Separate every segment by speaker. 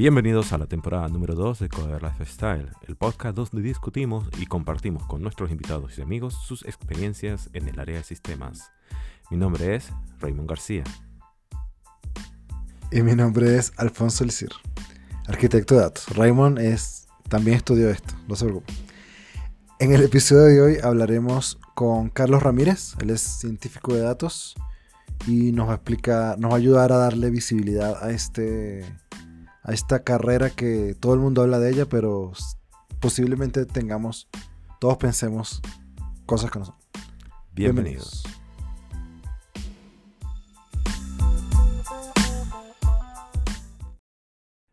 Speaker 1: Bienvenidos a la temporada número 2 de Coder Lifestyle, el podcast donde discutimos y compartimos con nuestros invitados y amigos sus experiencias en el área de sistemas. Mi nombre es Raymond García.
Speaker 2: Y mi nombre es Alfonso Elcir, arquitecto de datos. Raymond es, también estudió esto, no se preocupe. En el episodio de hoy hablaremos con Carlos Ramírez, él es científico de datos y nos va nos va a ayudar a darle visibilidad a este a esta carrera que todo el mundo habla de ella, pero posiblemente tengamos, todos pensemos cosas que no son.
Speaker 1: Bienvenidos.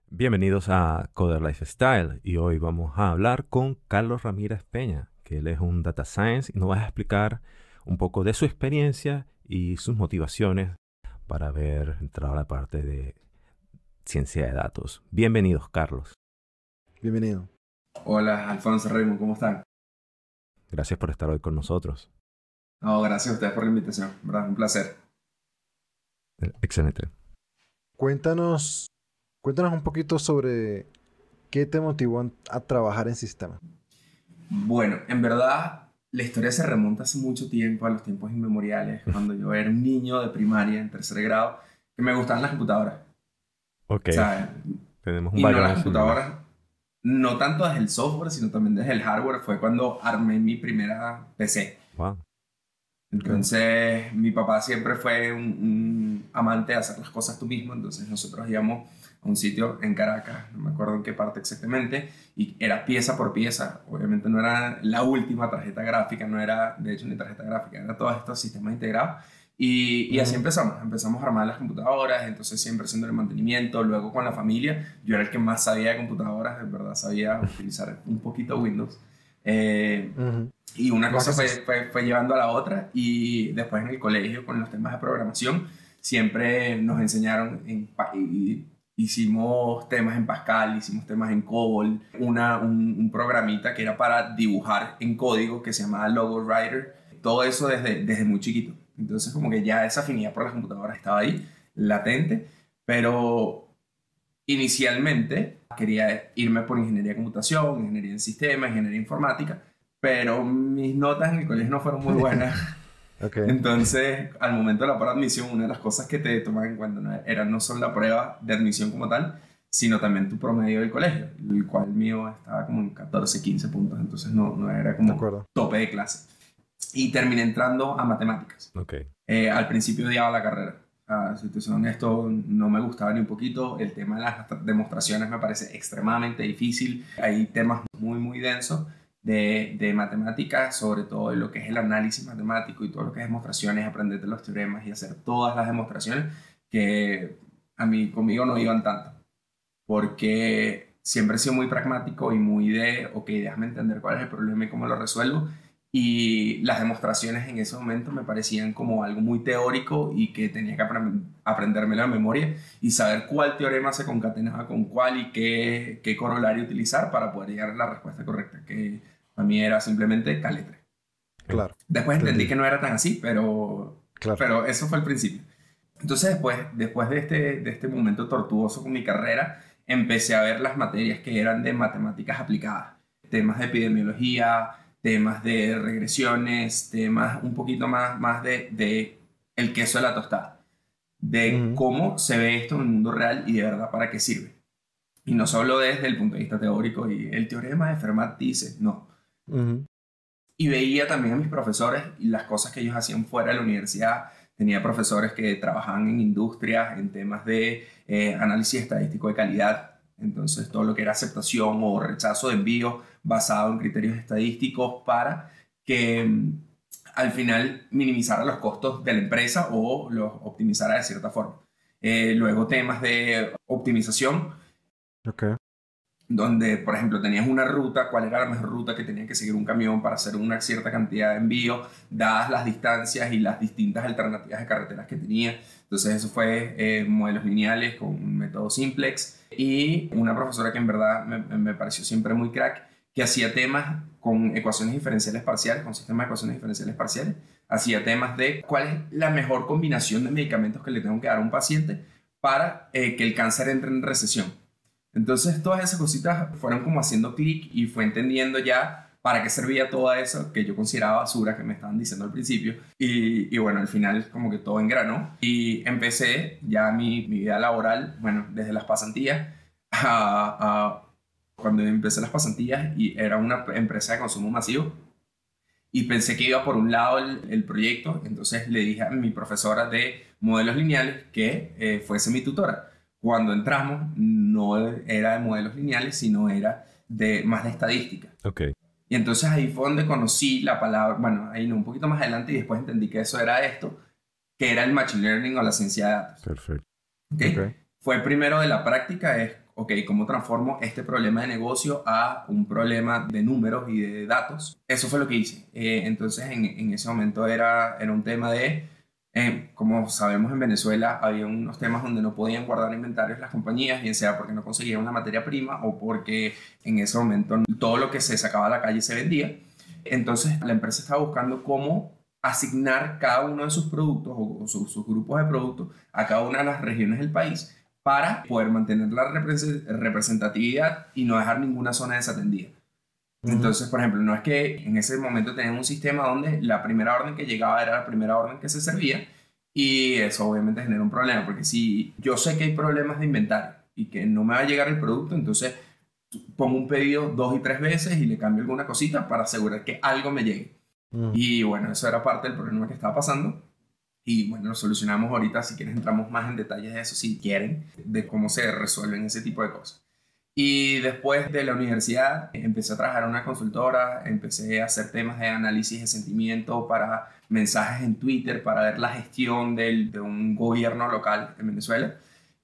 Speaker 1: Bienvenidos a Coder Lifestyle y hoy vamos a hablar con Carlos Ramírez Peña, que él es un data science y nos va a explicar un poco de su experiencia y sus motivaciones para ver entrar a la parte de ciencia de datos. Bienvenidos, Carlos.
Speaker 2: Bienvenido.
Speaker 3: Hola, Alfonso Raymond, ¿cómo están?
Speaker 1: Gracias por estar hoy con nosotros.
Speaker 3: No, gracias a ustedes por la invitación, ¿verdad? Un placer.
Speaker 1: Excelente.
Speaker 2: Cuéntanos, cuéntanos un poquito sobre qué te motivó a trabajar en sistemas.
Speaker 3: Bueno, en verdad la historia se remonta hace mucho tiempo, a los tiempos inmemoriales, cuando yo era un niño de primaria en tercer grado, que me gustaban las computadoras.
Speaker 1: Ok.
Speaker 3: Tenemos un y no las computadoras, no tanto desde el software, sino también desde el hardware, fue cuando armé mi primera PC. Wow. Entonces, mi papá siempre fue un, amante de hacer las cosas tú mismo, entonces nosotros íbamos a un sitio en Caracas, no me acuerdo en qué parte exactamente, y era pieza por pieza, obviamente no era la última tarjeta gráfica, no era de hecho ni tarjeta gráfica, era todos estos sistemas integrados, y, y, así empezamos, empezamos a armar las computadoras, entonces siempre haciendo el mantenimiento, luego con la familia, yo era el que más sabía de computadoras, en verdad sabía utilizar un poquito Windows. Eh, y una cosa fue, fue, fue, llevando a la otra y después en el colegio con los temas de programación siempre nos enseñaron, en, hicimos temas en Pascal, hicimos temas en COBOL, una, un, un programita que era para dibujar en código que se llamaba Logo Writer, todo eso desde, desde muy chiquito. Entonces como que ya esa afinidad por las computadoras estaba ahí, latente, pero inicialmente quería irme por ingeniería de computación, ingeniería en sistemas, ingeniería informática, pero mis notas en el colegio no fueron muy buenas. Entonces, al momento de la prueba de admisión, una de las cosas que te toman en cuenta no era no solo la prueba de admisión como tal, sino también tu promedio del colegio, el cual mío estaba como en 14, 15 puntos, entonces no, no era como tope de clase y terminé entrando a matemáticas.
Speaker 1: Okay.
Speaker 3: Eh, al principio odiaba la carrera. si te soy honesto, no me gustaba ni un poquito. El tema de las demostraciones me parece extremadamente difícil. Hay temas muy, muy densos de, de matemáticas, sobre todo en lo que es el análisis matemático y todo lo que es demostraciones, aprenderte los teoremas y hacer todas las demostraciones que a mí conmigo no iban tanto. Porque siempre he sido muy pragmático y muy de, ok, déjame entender cuál es el problema y cómo lo resuelvo y las demostraciones en ese momento me parecían como algo muy teórico y que tenía que aprendérmelo de memoria y saber cuál teorema se concatenaba con cuál y qué, qué corolario utilizar para poder llegar a la respuesta correcta, que para mí era simplemente caletre.
Speaker 2: Claro.
Speaker 3: Después entendí que no era tan así, pero, claro. pero eso fue el principio. Entonces después, después de, este, de este momento tortuoso con mi carrera, empecé a ver las materias que eran de matemáticas aplicadas, temas de epidemiología, temas de regresiones, temas un poquito más, más de, de el queso de la tostada, de cómo se ve esto en el mundo real y de verdad para qué sirve. Y no solo desde el punto de vista teórico y el teorema de Fermat dice, no. Y veía también a mis profesores y las cosas que ellos hacían fuera de la universidad. Tenía profesores que trabajaban en industria, en temas de eh, análisis estadístico de calidad, entonces, todo lo que era aceptación o rechazo de envío basado en criterios estadísticos para que mm, al final minimizara los costos de la empresa o los optimizara de cierta forma. Eh, luego temas de optimización.
Speaker 2: Okay
Speaker 3: donde, por ejemplo, tenías una ruta, cuál era la mejor ruta que tenía que seguir un camión para hacer una cierta cantidad de envío, dadas las distancias y las distintas alternativas de carreteras que tenía. Entonces eso fue eh, modelos lineales con un método simplex y una profesora que en verdad me, me, pareció siempre muy crack, que hacía temas con ecuaciones diferenciales parciales, con sistemas de ecuaciones diferenciales parciales, hacía temas de cuál es la mejor combinación de medicamentos que le tengo que dar a un paciente para eh, que el cáncer entre en recesión. Entonces todas esas cositas fueron como haciendo clic y fue entendiendo ya para qué servía todo eso que yo consideraba basura que me estaban diciendo al principio. Y, bueno, al final como que todo engranó. Y empecé ya mi, mi vida laboral, bueno, desde las pasantías a, cuando empecé las pasantías y era una empresa de consumo masivo. Y pensé que iba por un lado el, el proyecto, entonces le dije a mi profesora de modelos lineales que eh, fuese mi tutora. Cuando entramos no era de modelos lineales, sino era de más de estadística.
Speaker 1: Okay.
Speaker 3: Y entonces ahí fue donde conocí la palabra, bueno, ahí no, un poquito más adelante y después entendí que eso era esto, que era el Machine Learning o la ciencia de datos.
Speaker 1: Perfecto.
Speaker 3: ¿Okay? Fue primero de la práctica, es, ok, ¿cómo transformo este problema de negocio a un problema de números y de datos? Eso fue lo que hice. Eh, entonces en, en, ese momento era, era un tema de eh, como sabemos en Venezuela, había unos temas donde no podían guardar inventarios las compañías, bien sea porque no conseguían una materia prima o porque en ese momento todo lo que se sacaba a la calle se vendía. Entonces la empresa estaba buscando cómo asignar cada uno de sus productos o, sus, sus, grupos de productos a cada una de las regiones del país para poder mantener la representatividad y no dejar ninguna zona desatendida. Entonces, por ejemplo, no es que en ese momento tenían un sistema donde la primera orden que llegaba era la primera orden que se servía y eso obviamente genera un problema, porque si yo sé que hay problemas de inventario y que no me va a llegar el producto, entonces pongo un pedido dos y tres veces y le cambio alguna cosita para asegurar que algo me llegue. Y bueno, eso era parte del problema que estaba pasando. Y bueno, lo solucionamos ahorita, si quieres entramos más en detalles de eso, si quieren, de cómo se resuelven ese tipo de cosas. Y después de la universidad empecé a trabajar en una consultora, empecé a hacer temas de análisis de sentimiento para mensajes en Twitter, para ver la gestión del, de un gobierno local en Venezuela.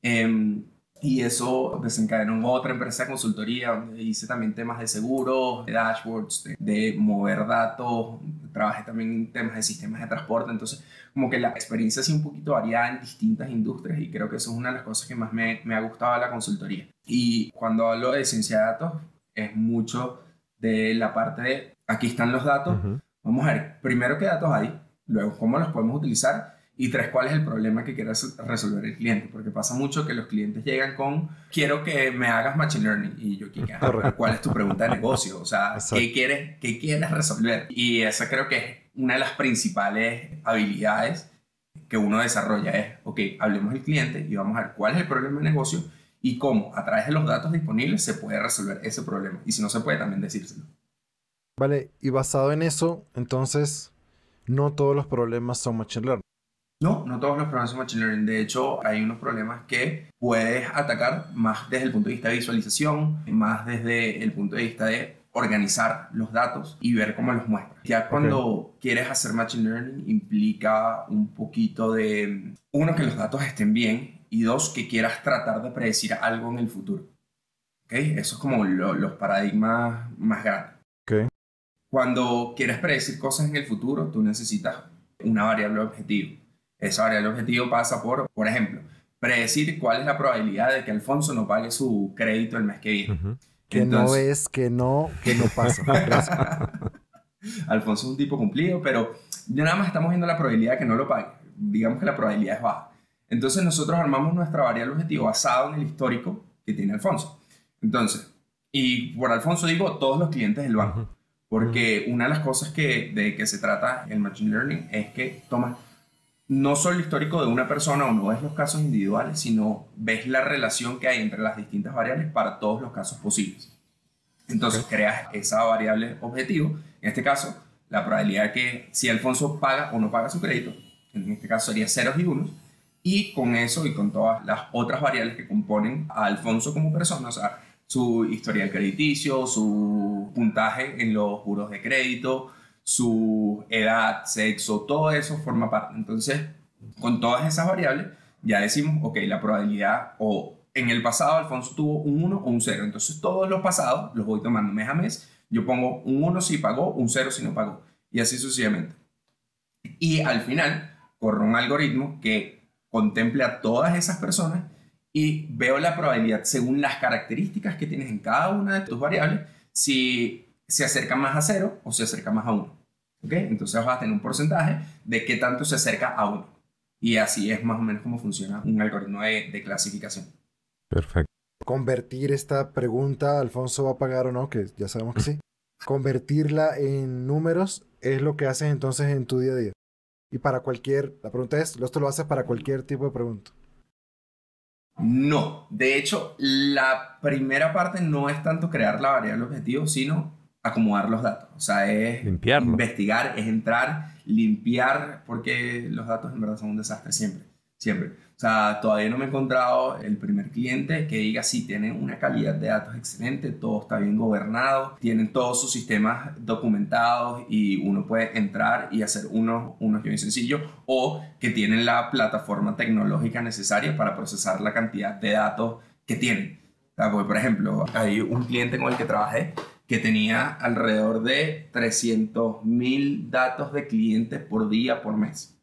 Speaker 3: Eh, y eso desencadenó en otra empresa de consultoría donde hice también temas de seguros, de dashboards, de, mover datos, trabajé también en temas de sistemas de transporte, entonces como que la experiencia ha sido un poquito variada en distintas industrias y creo que eso es una de las cosas que más me, me ha gustado de la consultoría. Y cuando hablo de ciencia de datos es mucho de la parte de aquí están los datos, vamos a ver primero qué datos hay, luego cómo los podemos utilizar y tres, ¿cuál es el problema que quiere resolver el cliente? Porque pasa mucho que los clientes llegan con, quiero que me hagas Machine Learning. Y yo, ¿cuál es tu pregunta de negocio? O sea, ¿qué quieres, ¿qué quieres resolver? Y esa creo que es una de las principales habilidades que uno desarrolla. Es, ok, hablemos del cliente y vamos a ver cuál es el problema de negocio y cómo a través de los datos disponibles se puede resolver ese problema. Y si no se puede, también decírselo.
Speaker 2: Vale, y basado en eso, entonces, no todos los problemas son Machine Learning.
Speaker 3: No, no todos los problemas son Machine Learning. De hecho, hay unos problemas que puedes atacar más desde el punto de vista de visualización, más desde el punto de vista de organizar los datos y ver cómo los muestras. Ya cuando quieres hacer Machine Learning implica un poquito de, uno, que los datos estén bien y dos, que quieras tratar de predecir algo en el futuro. ¿Okay? Eso es como los paradigmas más grandes.
Speaker 2: Okay.
Speaker 3: Cuando quieres predecir cosas en el futuro, tú necesitas una variable objetivo. Esa variable objetivo pasa por, por ejemplo, predecir cuál es la probabilidad de que Alfonso no pague su crédito el mes que viene.
Speaker 2: Que no es, que no, que no pasa.
Speaker 3: Alfonso es un tipo cumplido, pero ya nada más estamos viendo la probabilidad de que no lo pague. Digamos que la probabilidad es baja. Entonces nosotros armamos nuestra variable objetivo basado en el histórico que tiene Alfonso. Entonces, y por Alfonso digo todos los clientes del banco, porque una de las cosas que, de que se trata el Machine Learning es que toma no solo el histórico de una persona o no ves los casos individuales, sino ves la relación que hay entre las distintas variables para todos los casos posibles. Entonces creas esa variable objetivo, en este caso, la probabilidad de que si Alfonso paga o no paga su crédito, en este caso sería ceros y unos, y con eso y con todas las otras variables que componen a Alfonso como persona, o sea, su historial crediticio, su puntaje en los juros de crédito, su edad, sexo, todo eso forma parte. Entonces, con todas esas variables, ya decimos, ok, la probabilidad o en el pasado Alfonso tuvo un 1 o un 0. Entonces, todos los pasados los voy tomando mes a mes. Yo pongo un 1 si pagó, un 0 si no pagó. Y así sucesivamente. Y al final, corro un algoritmo que contemple a todas esas personas y veo la probabilidad según las características que tienes en cada una de tus variables, si se acerca más a cero o se acerca más a uno. ¿Ok? Entonces vas a tener un porcentaje de qué tanto se acerca a uno. Y así es más o menos como funciona un algoritmo de, clasificación.
Speaker 1: Perfecto.
Speaker 2: convertir esta pregunta, Alfonso va a pagar o no, que ya sabemos que sí, convertirla en números es lo que haces entonces en tu día a día. Y para cualquier, la pregunta es, ¿esto lo haces para cualquier tipo de pregunta?
Speaker 3: No, de hecho, la primera parte no es tanto crear la variable objetivo, sino acomodar los datos. O sea, es investigar, es entrar, limpiar, porque los datos en verdad son un desastre siempre, siempre. O sea, todavía no me he encontrado el primer cliente que diga, sí, tiene una calidad de datos excelente, todo está bien gobernado, tienen todos sus sistemas documentados y uno puede entrar y hacer unos, unos bien sencillos, o que tienen la plataforma tecnológica necesaria para procesar la cantidad de datos que tienen. por ejemplo, hay un cliente con el que trabajé que tenía alrededor de 300.000 datos de clientes por día, por mes.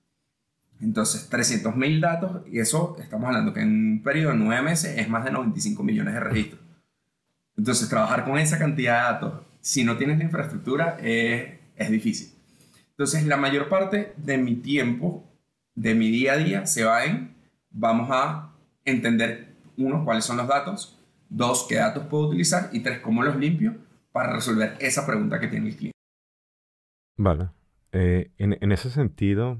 Speaker 3: Entonces, 300.000 datos, y eso estamos hablando que en un periodo de nueve meses es más de 95 millones de registros. Entonces, trabajar con esa cantidad de datos, si no tienes la infraestructura, es, es difícil. Entonces, la mayor parte de mi tiempo, de mi día a día, se va en, vamos a entender, uno, cuáles son los datos, dos, qué datos puedo utilizar, y tres, cómo los limpio para resolver esa pregunta que tiene el cliente.
Speaker 1: Vale. Eh, en, en, ese sentido,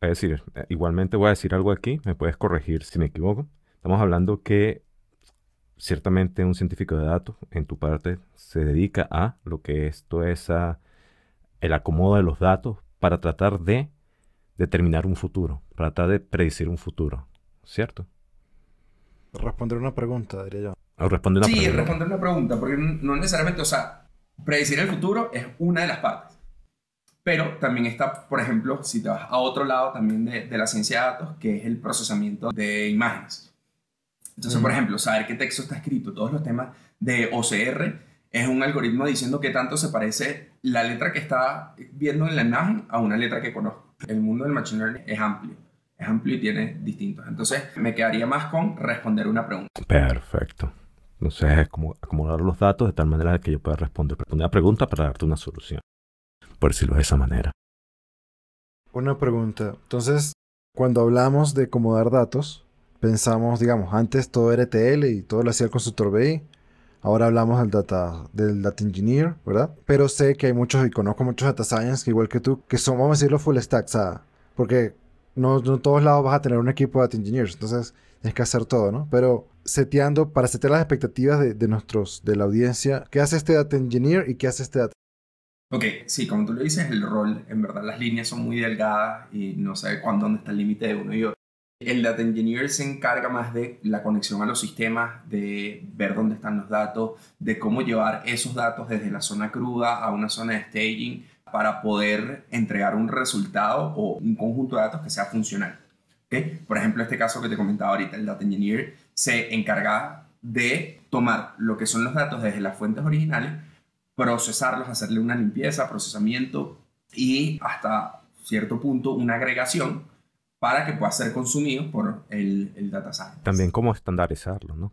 Speaker 1: es decir, eh, igualmente voy a decir algo aquí, me puedes corregir si me equivoco. Estamos hablando que ciertamente un científico de datos en tu parte se dedica a lo que esto es el acomodo de los datos para tratar de determinar un futuro, para tratar de predecir un futuro, ¿cierto?
Speaker 2: Responder una pregunta, diría yo
Speaker 1: responder
Speaker 3: una sí, responder una pregunta, porque no necesariamente, o sea, predecir el futuro es una de las partes. Pero también está, por ejemplo, si te vas a otro lado también de, de la ciencia de datos, que es el procesamiento de imágenes. Entonces, por ejemplo, saber qué texto está escrito, todos los temas de OCR, es un algoritmo diciendo qué tanto se parece la letra que está viendo en la imagen a una letra que conozco. El mundo del machine learning es amplio es amplio y tiene distintos. Entonces, me quedaría más con responder una pregunta.
Speaker 1: Perfecto. No sé, como acomodar los datos de tal manera que yo pueda responder una pregunta para darte una solución. Por decirlo de esa manera.
Speaker 2: Una pregunta. Entonces, cuando hablamos de acomodar datos, pensamos, digamos, antes todo era ETL y todo lo hacía el consultor BI. Ahora hablamos del data, del data engineer, ¿verdad? Pero sé que hay muchos, y conozco muchos data science, que igual que tú, que son, vamos a decirlo, full stack, sea, Porque no, no todos lados vas a tener un equipo de data engineers. Entonces, tienes que hacer todo, ¿no? Pero seteando, para setear las expectativas de, de, nuestros, de la audiencia, ¿qué hace este data engineer y qué hace este data?
Speaker 3: Ok, sí, como tú lo dices, el rol, en verdad las líneas son muy delgadas y no sé cuándo dónde está el límite de uno y otro. El data engineer se encarga más de la conexión a los sistemas, de ver dónde están los datos, de cómo llevar esos datos desde la zona cruda a una zona de staging para poder entregar un resultado o un conjunto de datos que sea funcional. Por ejemplo, este caso que te comentaba ahorita, el Data Engineer se encarga de tomar lo que son los datos desde las fuentes originales, procesarlos, hacerle una limpieza, procesamiento y hasta cierto punto una agregación para que pueda ser consumido por el, el data science.
Speaker 1: También cómo estandarizarlo, ¿no?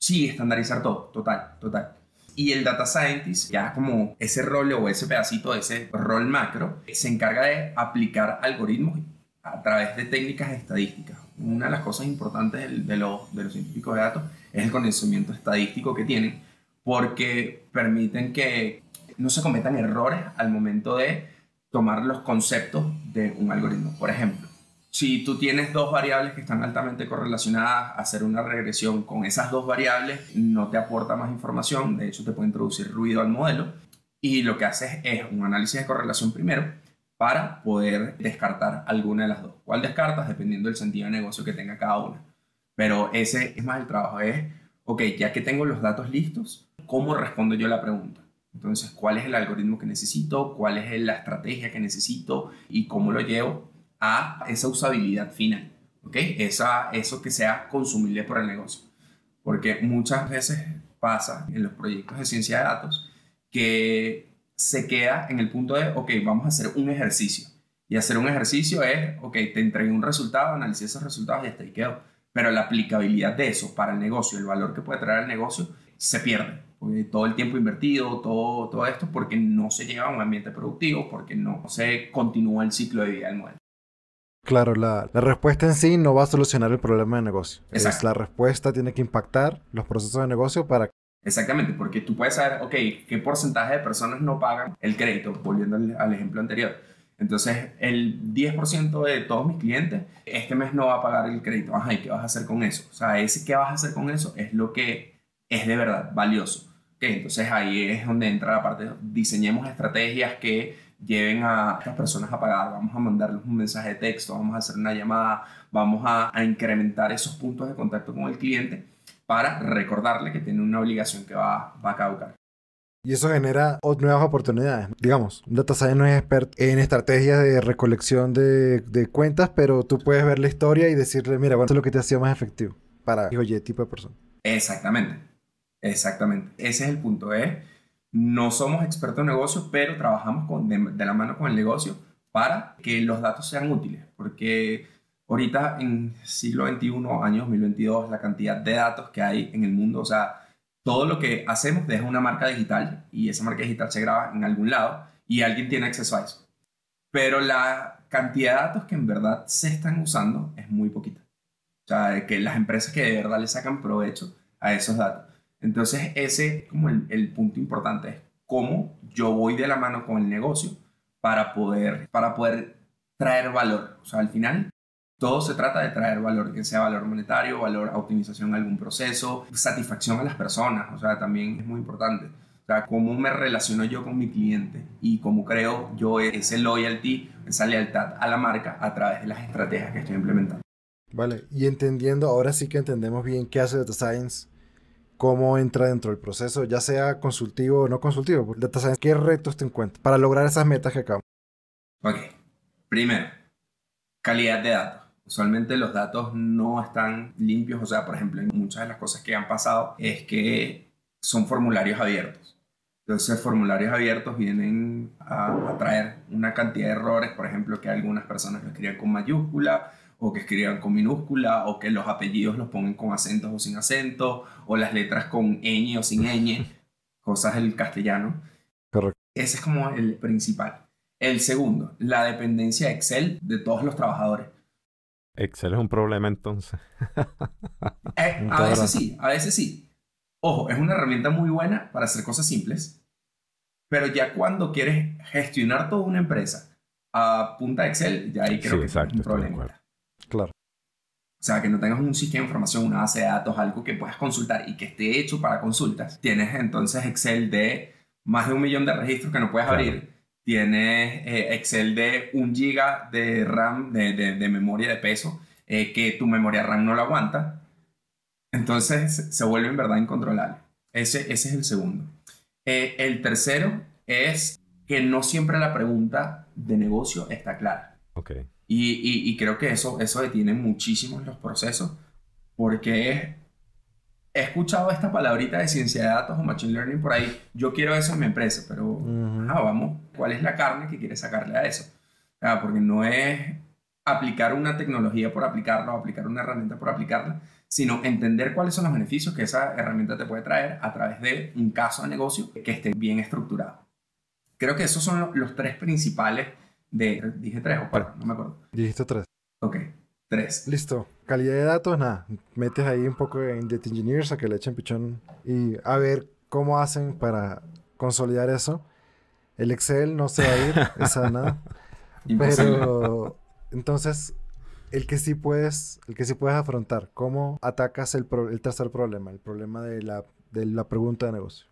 Speaker 3: Sí, estandarizar todo, total, total. Y el data scientist, ya como ese rol o ese pedacito, ese rol macro, se encarga de aplicar algoritmos a través de técnicas estadísticas. Una de las cosas importantes de, los, de los científicos de datos es el conocimiento estadístico que tienen, porque permiten que no se cometan errores al momento de tomar los conceptos de un algoritmo. Por ejemplo, si tú tienes dos variables que están altamente correlacionadas, hacer una regresión con esas dos variables no te aporta más información, de hecho te puede introducir ruido al modelo y lo que haces es un análisis de correlación primero para poder descartar alguna de las dos. ¿Cuál descartas? Dependiendo del sentido de negocio que tenga cada una. Pero ese es más el trabajo, es, ok, ya que tengo los datos listos, ¿cómo respondo yo la pregunta? Entonces, ¿cuál es el algoritmo que necesito? ¿Cuál es la estrategia que necesito? ¿Y cómo lo llevo a esa usabilidad final? ¿Ok? Esa, eso que sea consumible por el negocio. Porque muchas veces pasa en los proyectos de ciencia de datos que se queda en el punto de, ok, vamos a hacer un ejercicio. Y hacer un ejercicio es, ok, te entregué un resultado, analicé esos resultados y hasta ahí quedó. Pero la aplicabilidad de eso para el negocio, el valor que puede traer al negocio, se pierde. Porque todo el tiempo invertido, todo, todo esto, porque no se llega a un ambiente productivo, porque no se continúa el ciclo de vida del modelo.
Speaker 2: Claro, la, respuesta en sí no va a solucionar el problema de negocio. Es, la respuesta tiene que impactar los procesos de negocio para...
Speaker 3: Exactamente, porque tú puedes saber, ok, qué porcentaje de personas no pagan el crédito, volviendo al, ejemplo anterior. Entonces, el 10% de todos mis clientes este mes no va a pagar el crédito. Ajá, ¿y qué vas a hacer con eso? O sea, ese qué vas a hacer con eso es lo que es de verdad valioso. Entonces ahí es donde entra la parte, diseñemos estrategias que lleven a estas personas a pagar, vamos a mandarles un mensaje de texto, vamos a hacer una llamada, vamos a, incrementar esos puntos de contacto con el cliente para recordarle que tiene una obligación que va, va a caducar.
Speaker 2: Y eso genera nuevas oportunidades. Digamos, un data science no es experto en estrategias de recolección de, de, cuentas, pero tú puedes ver la historia y decirle, mira, bueno, eso es lo que te hacía más efectivo para oye tipo de persona.
Speaker 3: Exactamente, exactamente. Ese es el punto, ¿eh? No somos expertos en negocios, pero trabajamos con, de, la mano con el negocio para que los datos sean útiles, porque ahorita en siglo XXI, año 2022, la cantidad de datos que hay en el mundo, o sea, todo lo que hacemos deja una marca digital y esa marca digital se graba en algún lado y alguien tiene acceso a eso. Pero la cantidad de datos que en verdad se están usando es muy poquita. O sea, que las empresas que de verdad le sacan provecho a esos datos. Entonces, ese es como el, punto importante, es cómo yo voy de la mano con el negocio para poder, para poder traer valor. O sea, al final, todo se trata de traer valor, que sea valor monetario, valor a optimización de algún proceso, satisfacción a las personas, o sea, también es muy importante. O sea, cómo me relaciono yo con mi cliente y cómo creo yo ese loyalty, esa lealtad a la marca a través de las estrategias que estoy implementando.
Speaker 2: Vale, y entendiendo, ahora sí que entendemos bien qué hace Data Science cómo entra dentro del proceso, ya sea consultivo o no consultivo. Data Science, ¿qué retos te encuentras para lograr esas metas que acabamos?
Speaker 3: Ok, primero, calidad de datos. Usualmente los datos no están limpios, o sea, por ejemplo, muchas de las cosas que han pasado es que son formularios abiertos. Entonces, formularios abiertos vienen a, a traer una cantidad de errores, por ejemplo, que algunas personas lo escriben con mayúscula, o que escriban con minúscula, o que los apellidos los pongan con acentos o sin acento, o las letras con ñ o sin ñ, cosas del castellano.
Speaker 2: Correcto.
Speaker 3: Ese es como el principal. El segundo, la dependencia de Excel de todos los trabajadores.
Speaker 1: Excel es un problema entonces.
Speaker 3: Eh, a veces sí, a veces sí. Ojo, es una herramienta muy buena para hacer cosas simples, pero ya cuando quieres gestionar toda una empresa a punta de Excel, ya ahí creo que es un problema.
Speaker 2: Claro.
Speaker 3: O sea, que no tengas un sistema de información, una base de datos, algo que puedas consultar y que esté hecho para consultas. Tienes entonces Excel de más de un millón de registros que no puedes abrir. Tienes eh, Excel de un giga de RAM, de, memoria de peso, eh, que tu memoria RAM no lo aguanta. Entonces se vuelve en verdad incontrolable. Ese, ese es el segundo. Eh, el tercero es que no siempre la pregunta de negocio está clara.
Speaker 1: Okay.
Speaker 3: Y, creo que eso, eso detiene muchísimo los procesos, porque he escuchado esta palabrita de ciencia de datos o machine learning por ahí. Yo quiero eso en mi empresa, pero ah, vamos, ¿cuál es la carne que quieres sacarle a eso? Ah, porque no es aplicar una tecnología por aplicarla o aplicar una herramienta por aplicarla, sino entender cuáles son los beneficios que esa herramienta te puede traer a través de un caso de negocio que esté bien estructurado. Creo que esos son los tres principales dije tres o cuatro, no me acuerdo.
Speaker 2: Dijiste tres.
Speaker 3: Ok, tres.
Speaker 2: Listo. Calidad de datos, nada. Metes ahí un poco en Data Engineers a que le echen pichón y a ver cómo hacen para consolidar eso. El Excel no se va a ir, esa nada. Pero entonces, el que sí puedes, el que sí puedes afrontar, ¿cómo atacas el, el tercer problema, el problema de la, de la pregunta de negocio?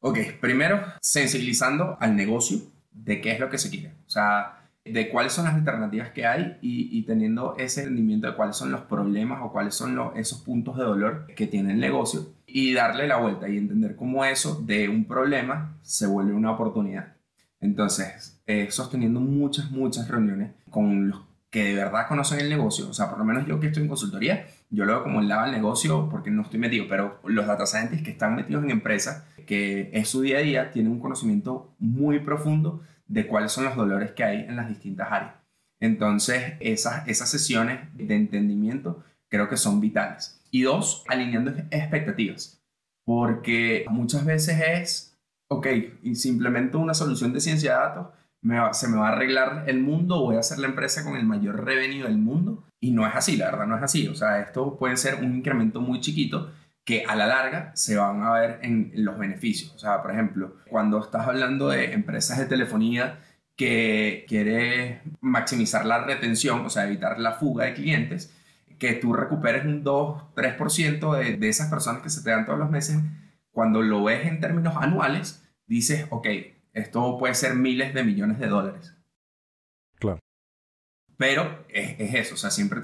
Speaker 3: Ok, primero, sensibilizando al negocio de qué es lo que se quiere. O sea, de cuáles son las alternativas que hay y, teniendo ese entendimiento de cuáles son los problemas o cuáles son esos puntos de dolor que tiene el negocio y darle la vuelta y entender cómo eso de un problema se vuelve una oportunidad. Entonces, eh, sosteniendo muchas, muchas reuniones con los que de verdad conocen el negocio, o sea, por lo menos yo que estoy en consultoría, yo lo veo como el lado del negocio porque no estoy metido, pero los data scientists que están metidos en empresas, que es su día a día, tienen un conocimiento muy profundo de cuáles son los dolores que hay en las distintas áreas. Entonces, esas, esas sesiones de entendimiento creo que son vitales. Y dos, alineando expectativas, porque muchas veces es, ok, y si una solución de ciencia de datos, se me va a arreglar el mundo, voy a hacer la empresa con el mayor revenue del mundo. Y no es así, la verdad no es así. O sea, esto puede ser un incremento muy chiquito que a la larga se van a ver en los beneficios. O sea, por ejemplo, cuando estás hablando de empresas de telefonía que quiere maximizar la retención, o sea, evitar la fuga de clientes, que tú recuperes un 2, 3% de, de esas personas que se te dan todos los meses, cuando lo ves en términos anuales, dices, ok, esto puede ser miles de millones de dólares.
Speaker 2: Claro.
Speaker 3: Pero es, eso, o sea, siempre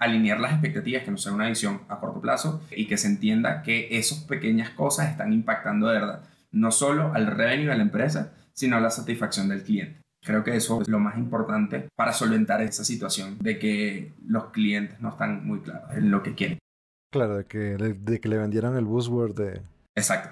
Speaker 3: alinear las expectativas, que no sea una visión a corto plazo y que se entienda que esas pequeñas cosas están impactando de verdad, no solo al revenue de la empresa, sino a la satisfacción del cliente. Creo que eso es lo más importante para solventar esa situación de que los clientes no están muy claros en lo que quieren.
Speaker 2: Claro, de que, de que le vendieran el buzzword de...
Speaker 3: Exacto.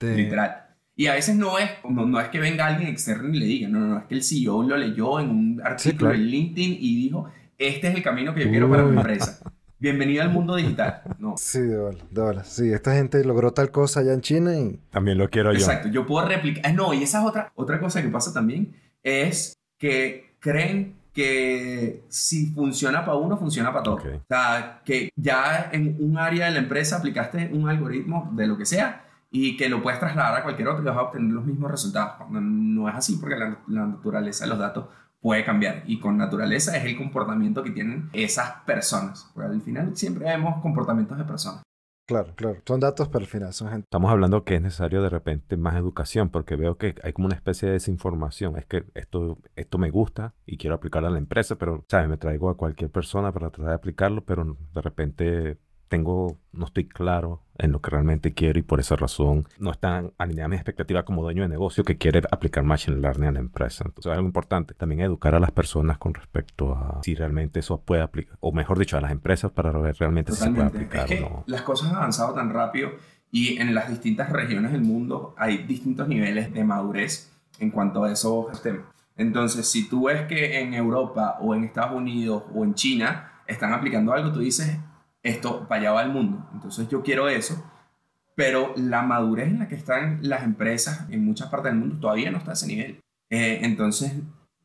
Speaker 3: Literal. Y a veces no es, no, es que venga alguien externo y le diga, no, no, es que el CEO lo leyó en un artículo en LinkedIn y dijo, este es el camino que yo quiero para mi empresa. Bienvenido al mundo digital. No.
Speaker 2: Sí, de verdad, de verdad. Sí, esta gente logró tal cosa allá en China y...
Speaker 1: También lo quiero yo.
Speaker 3: Exacto, yo puedo replicar. No, y esa es otra, otra cosa que pasa también, es que creen que si funciona para uno, funciona para todos. O sea, que ya en un área de la empresa aplicaste un algoritmo de lo que sea y que lo puedes trasladar a cualquier otro y vas a obtener los mismos resultados. Cuando no es así porque la, naturaleza de los datos puede cambiar y con naturaleza es el comportamiento que tienen esas personas. Porque al final siempre vemos comportamientos de personas.
Speaker 2: Claro, claro. Son datos, pero al final son gente.
Speaker 1: Estamos hablando que es necesario de repente más educación, porque veo que hay como una especie de desinformación. Es que esto, esto me gusta y quiero aplicarlo a la empresa, pero, ¿sabes? Me traigo a cualquier persona para tratar de aplicarlo, pero de repente tengo, no estoy claro en lo que realmente quiero y por esa razón no están alineadas mis expectativas como dueño de negocio que quiere aplicar Machine Learning a la empresa. Entonces es algo importante. También educar a las personas con respecto a si realmente eso puede aplicar, o mejor dicho, a las empresas para ver realmente si se puede aplicar o no.
Speaker 3: Las cosas han avanzado tan rápido y en las distintas regiones del mundo hay distintos niveles de madurez en cuanto a esos temas. Entonces, si tú ves que en Europa o en Estados Unidos o en China están aplicando algo, tú dices, esto para allá va el mundo. Entonces yo quiero eso, pero la madurez en la que están las empresas en muchas partes del mundo todavía no está a ese nivel. Eh, entonces,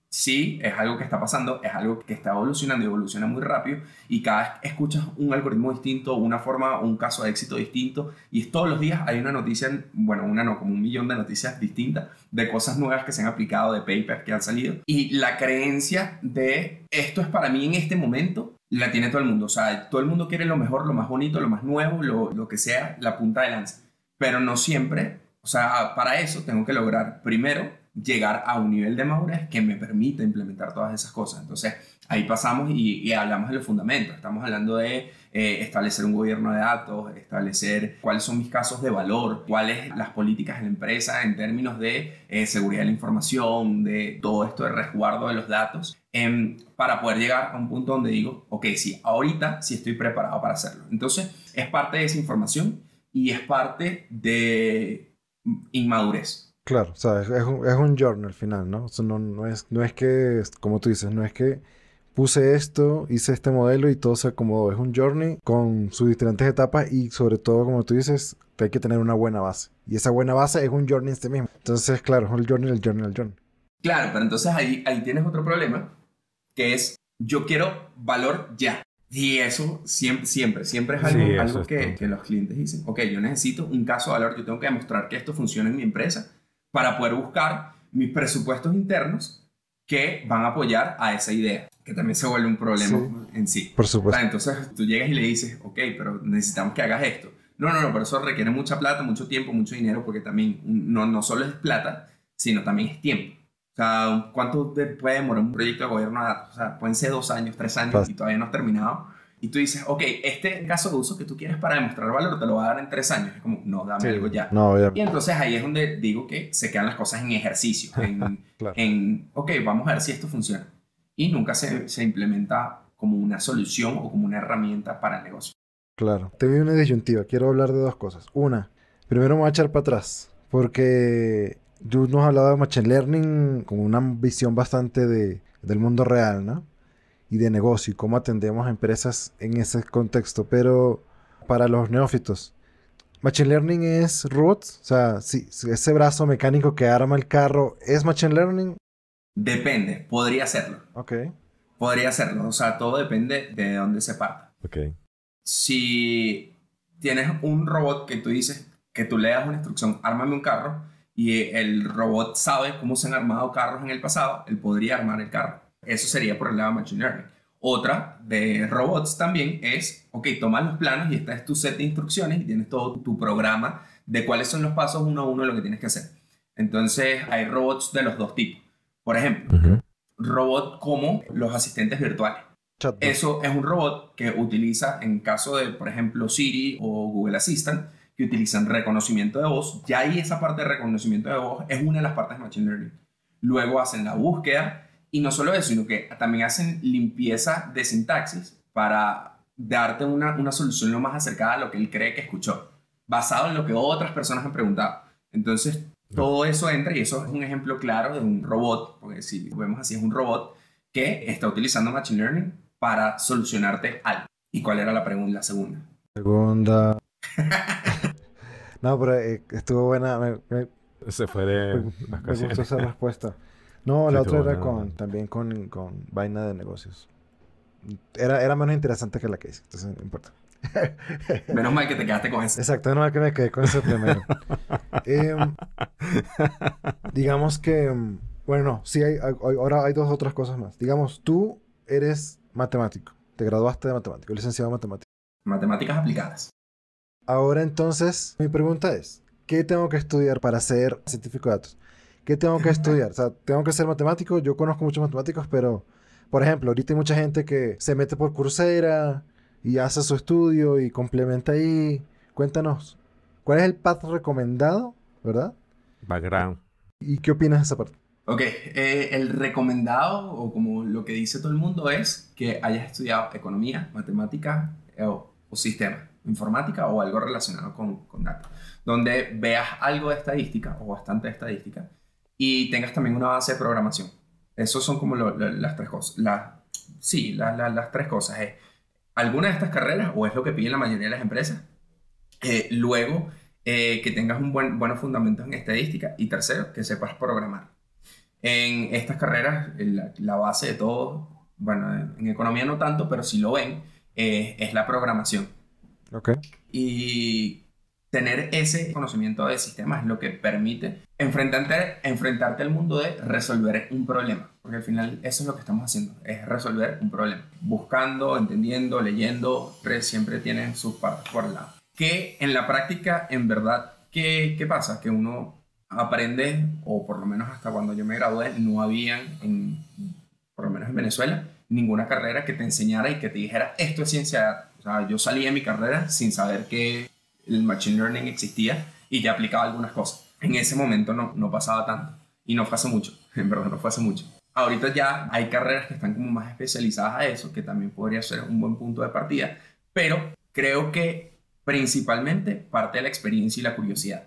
Speaker 3: sí, es algo que está pasando, es algo que está evolucionando y evoluciona muy rápido y cada vez escuchas un algoritmo distinto, una forma, un caso de éxito distinto y todos los días hay una noticia, bueno, una no, como un millón de noticias distintas de cosas nuevas que se han aplicado, de papers que han salido y la creencia de esto es para mí en este momento la tiene todo el mundo. O sea, todo el mundo quiere lo mejor, lo más bonito, lo más nuevo, lo, lo que sea, la punta de lanza. Pero no siempre, o sea, para eso tengo que lograr primero llegar a un nivel de madurez que me permita implementar todas esas cosas. Entonces, ahí pasamos y, hablamos de los fundamentos. Estamos hablando de eh, establecer un gobierno de datos, establecer cuáles son mis casos de valor, cuáles las políticas de la empresa en términos de eh, seguridad de la información, de todo esto de resguardo de los datos, em, para poder llegar a un punto donde digo, ok, sí, ahorita sí estoy preparado para hacerlo. Entonces, es parte de esa información y es parte de inmadurez.
Speaker 2: Claro, o sea, es, un, es un journey al final, ¿no? O no, no, es, no es que, como tú dices, no es que puse esto, hice este modelo y todo se acomodó. Es un journey con sus diferentes etapas y sobre todo, como tú dices, que hay que tener una buena base. Y esa buena base es un journey en sí mismo. Entonces, claro, es el journey, el journey, el journey.
Speaker 3: Claro, pero entonces ahí, ahí tienes otro problema, que es yo quiero valor ya. Y eso siempre, siempre, siempre es algo, algo que, que, los clientes dicen, ok, yo necesito un caso de valor, yo tengo que demostrar que esto funciona en mi empresa para poder buscar mis presupuestos internos que van a apoyar a esa idea, que también se vuelve un problema en sí.
Speaker 2: Por supuesto.
Speaker 3: Entonces tú llegas y le dices, ok, pero necesitamos que hagas esto. No, no, no, pero eso requiere mucha plata, mucho tiempo, mucho dinero, porque también no, no solo es plata, sino también es tiempo. O sea, ¿cuánto puede demorar un proyecto de gobierno? O sea, pueden ser dos años, tres años y todavía no has terminado y tú dices, ok, este caso de uso que tú quieres para demostrar valor te lo va a dar en tres años. Es como, no, dame algo ya. y entonces ahí es donde digo que se quedan las cosas en ejercicio, en, en ok, vamos a ver si esto funciona. Y nunca se, se, implementa como una solución o como una herramienta para el negocio.
Speaker 2: Claro, te doy una disyuntiva. Quiero hablar de dos cosas. Una, primero me voy a echar para atrás, porque tú nos has hablado de Machine Learning con una visión bastante de, del mundo real, ¿no? y de negocio y cómo atendemos a empresas en ese contexto. Pero para los neófitos, Machine Learning es root, o sea, si ese brazo mecánico que arma el carro es Machine Learning.
Speaker 3: Depende, podría hacerlo.
Speaker 2: Ok.
Speaker 3: Podría hacerlo, o sea, todo depende de dónde se parta.
Speaker 1: Ok.
Speaker 3: Si tienes un robot que tú dices que tú le das una instrucción, ármame un carro, y el robot sabe cómo se han armado carros en el pasado, él podría armar el carro. Eso sería por el lado de Machine Learning. Otra de robots también es, ok, tomas los planos y esta es tu set de instrucciones y tienes todo tu programa de cuáles son los pasos uno a uno de lo que tienes que hacer. Entonces hay robots de los dos tipos. Por ejemplo, robot como los asistentes virtuales. Eso es un robot que utiliza, en caso de, por ejemplo, Siri o Google Assistant, que utilizan reconocimiento de voz. Ya ahí esa parte de reconocimiento de voz es una de las partes de Machine Learning. Luego hacen la búsqueda y no solo eso, sino que también hacen limpieza de sintaxis para darte una, una solución lo más acercada a lo que él cree que escuchó, basado en lo que otras personas han preguntado. Entonces, todo eso entra y eso es un ejemplo claro de un robot, porque si vemos así, es un robot que está utilizando Machine Learning para solucionarte algo. ¿Y cuál era la pregunta, la segunda?
Speaker 2: Segunda. no, pero eh, estuvo buena.
Speaker 1: Se fue de.
Speaker 2: Me, me gustó esa respuesta. No, la otra era con, también con, con, vaina de negocios. Era, era menos interesante que la que hice, entonces no importa.
Speaker 3: Menos mal que te quedaste con
Speaker 2: eso. Exacto, menos mal que me quedé con eso primero. Em, digamos que, bueno, no, sí, hay, ahora hay dos otras cosas más. Digamos, tú eres matemático, te graduaste de matemático, licenciado en matemáticas.
Speaker 3: Matemáticas aplicadas.
Speaker 2: Ahora entonces, mi pregunta es, ¿qué tengo que estudiar para ser científico de datos? ¿Qué tengo que estudiar? O sea, tengo que ser matemático. Yo conozco muchos matemáticos, pero, por ejemplo, ahorita hay mucha gente que se mete por Coursera y hace su estudio y complementa ahí. Cuéntanos, ¿cuál es el path recomendado, verdad?
Speaker 1: Background.
Speaker 2: ¿Y qué opinas de esa parte?
Speaker 3: Ok, eh, el recomendado, o como lo que dice todo el mundo, es que hayas estudiado economía, matemática eh, o, sistema, informática o algo relacionado con, con datos, donde veas algo de estadística o bastante de estadística y tengas también una base de programación. Esas son como las tres cosas. La, sí, las tres cosas. Es alguna de estas carreras, o es lo que piden la mayoría de las empresas. Eh, luego, eh, que tengas un buen, buenos fundamentos en estadística. Y tercero, que sepas programar. En estas carreras, la, base de todo, bueno, en economía no tanto, pero si lo ven, eh, es la programación.
Speaker 2: Ok.
Speaker 3: Y tener ese conocimiento de sistemas es lo que permite enfrentarte, enfrentarte al mundo de resolver un problema. Porque al final eso es lo que estamos haciendo, es resolver un problema. Buscando, entendiendo, leyendo, siempre tienen sus partes por lado. Que en la práctica, en verdad, ¿qué, ¿qué pasa? Que uno aprende, o por lo menos hasta cuando yo me gradué, no habían, en, por lo menos en Venezuela, ninguna carrera que te enseñara y que te dijera, esto es ciencia. O sea, yo salí de mi carrera sin saber que el Machine Learning existía y ya aplicaba algunas cosas. En ese momento no, no pasaba tanto y no fue hace mucho, en verdad no fue hace mucho. Ahorita ya hay carreras que están como más especializadas a eso, que también podría ser un buen punto de partida, pero creo que principalmente parte de la experiencia y la curiosidad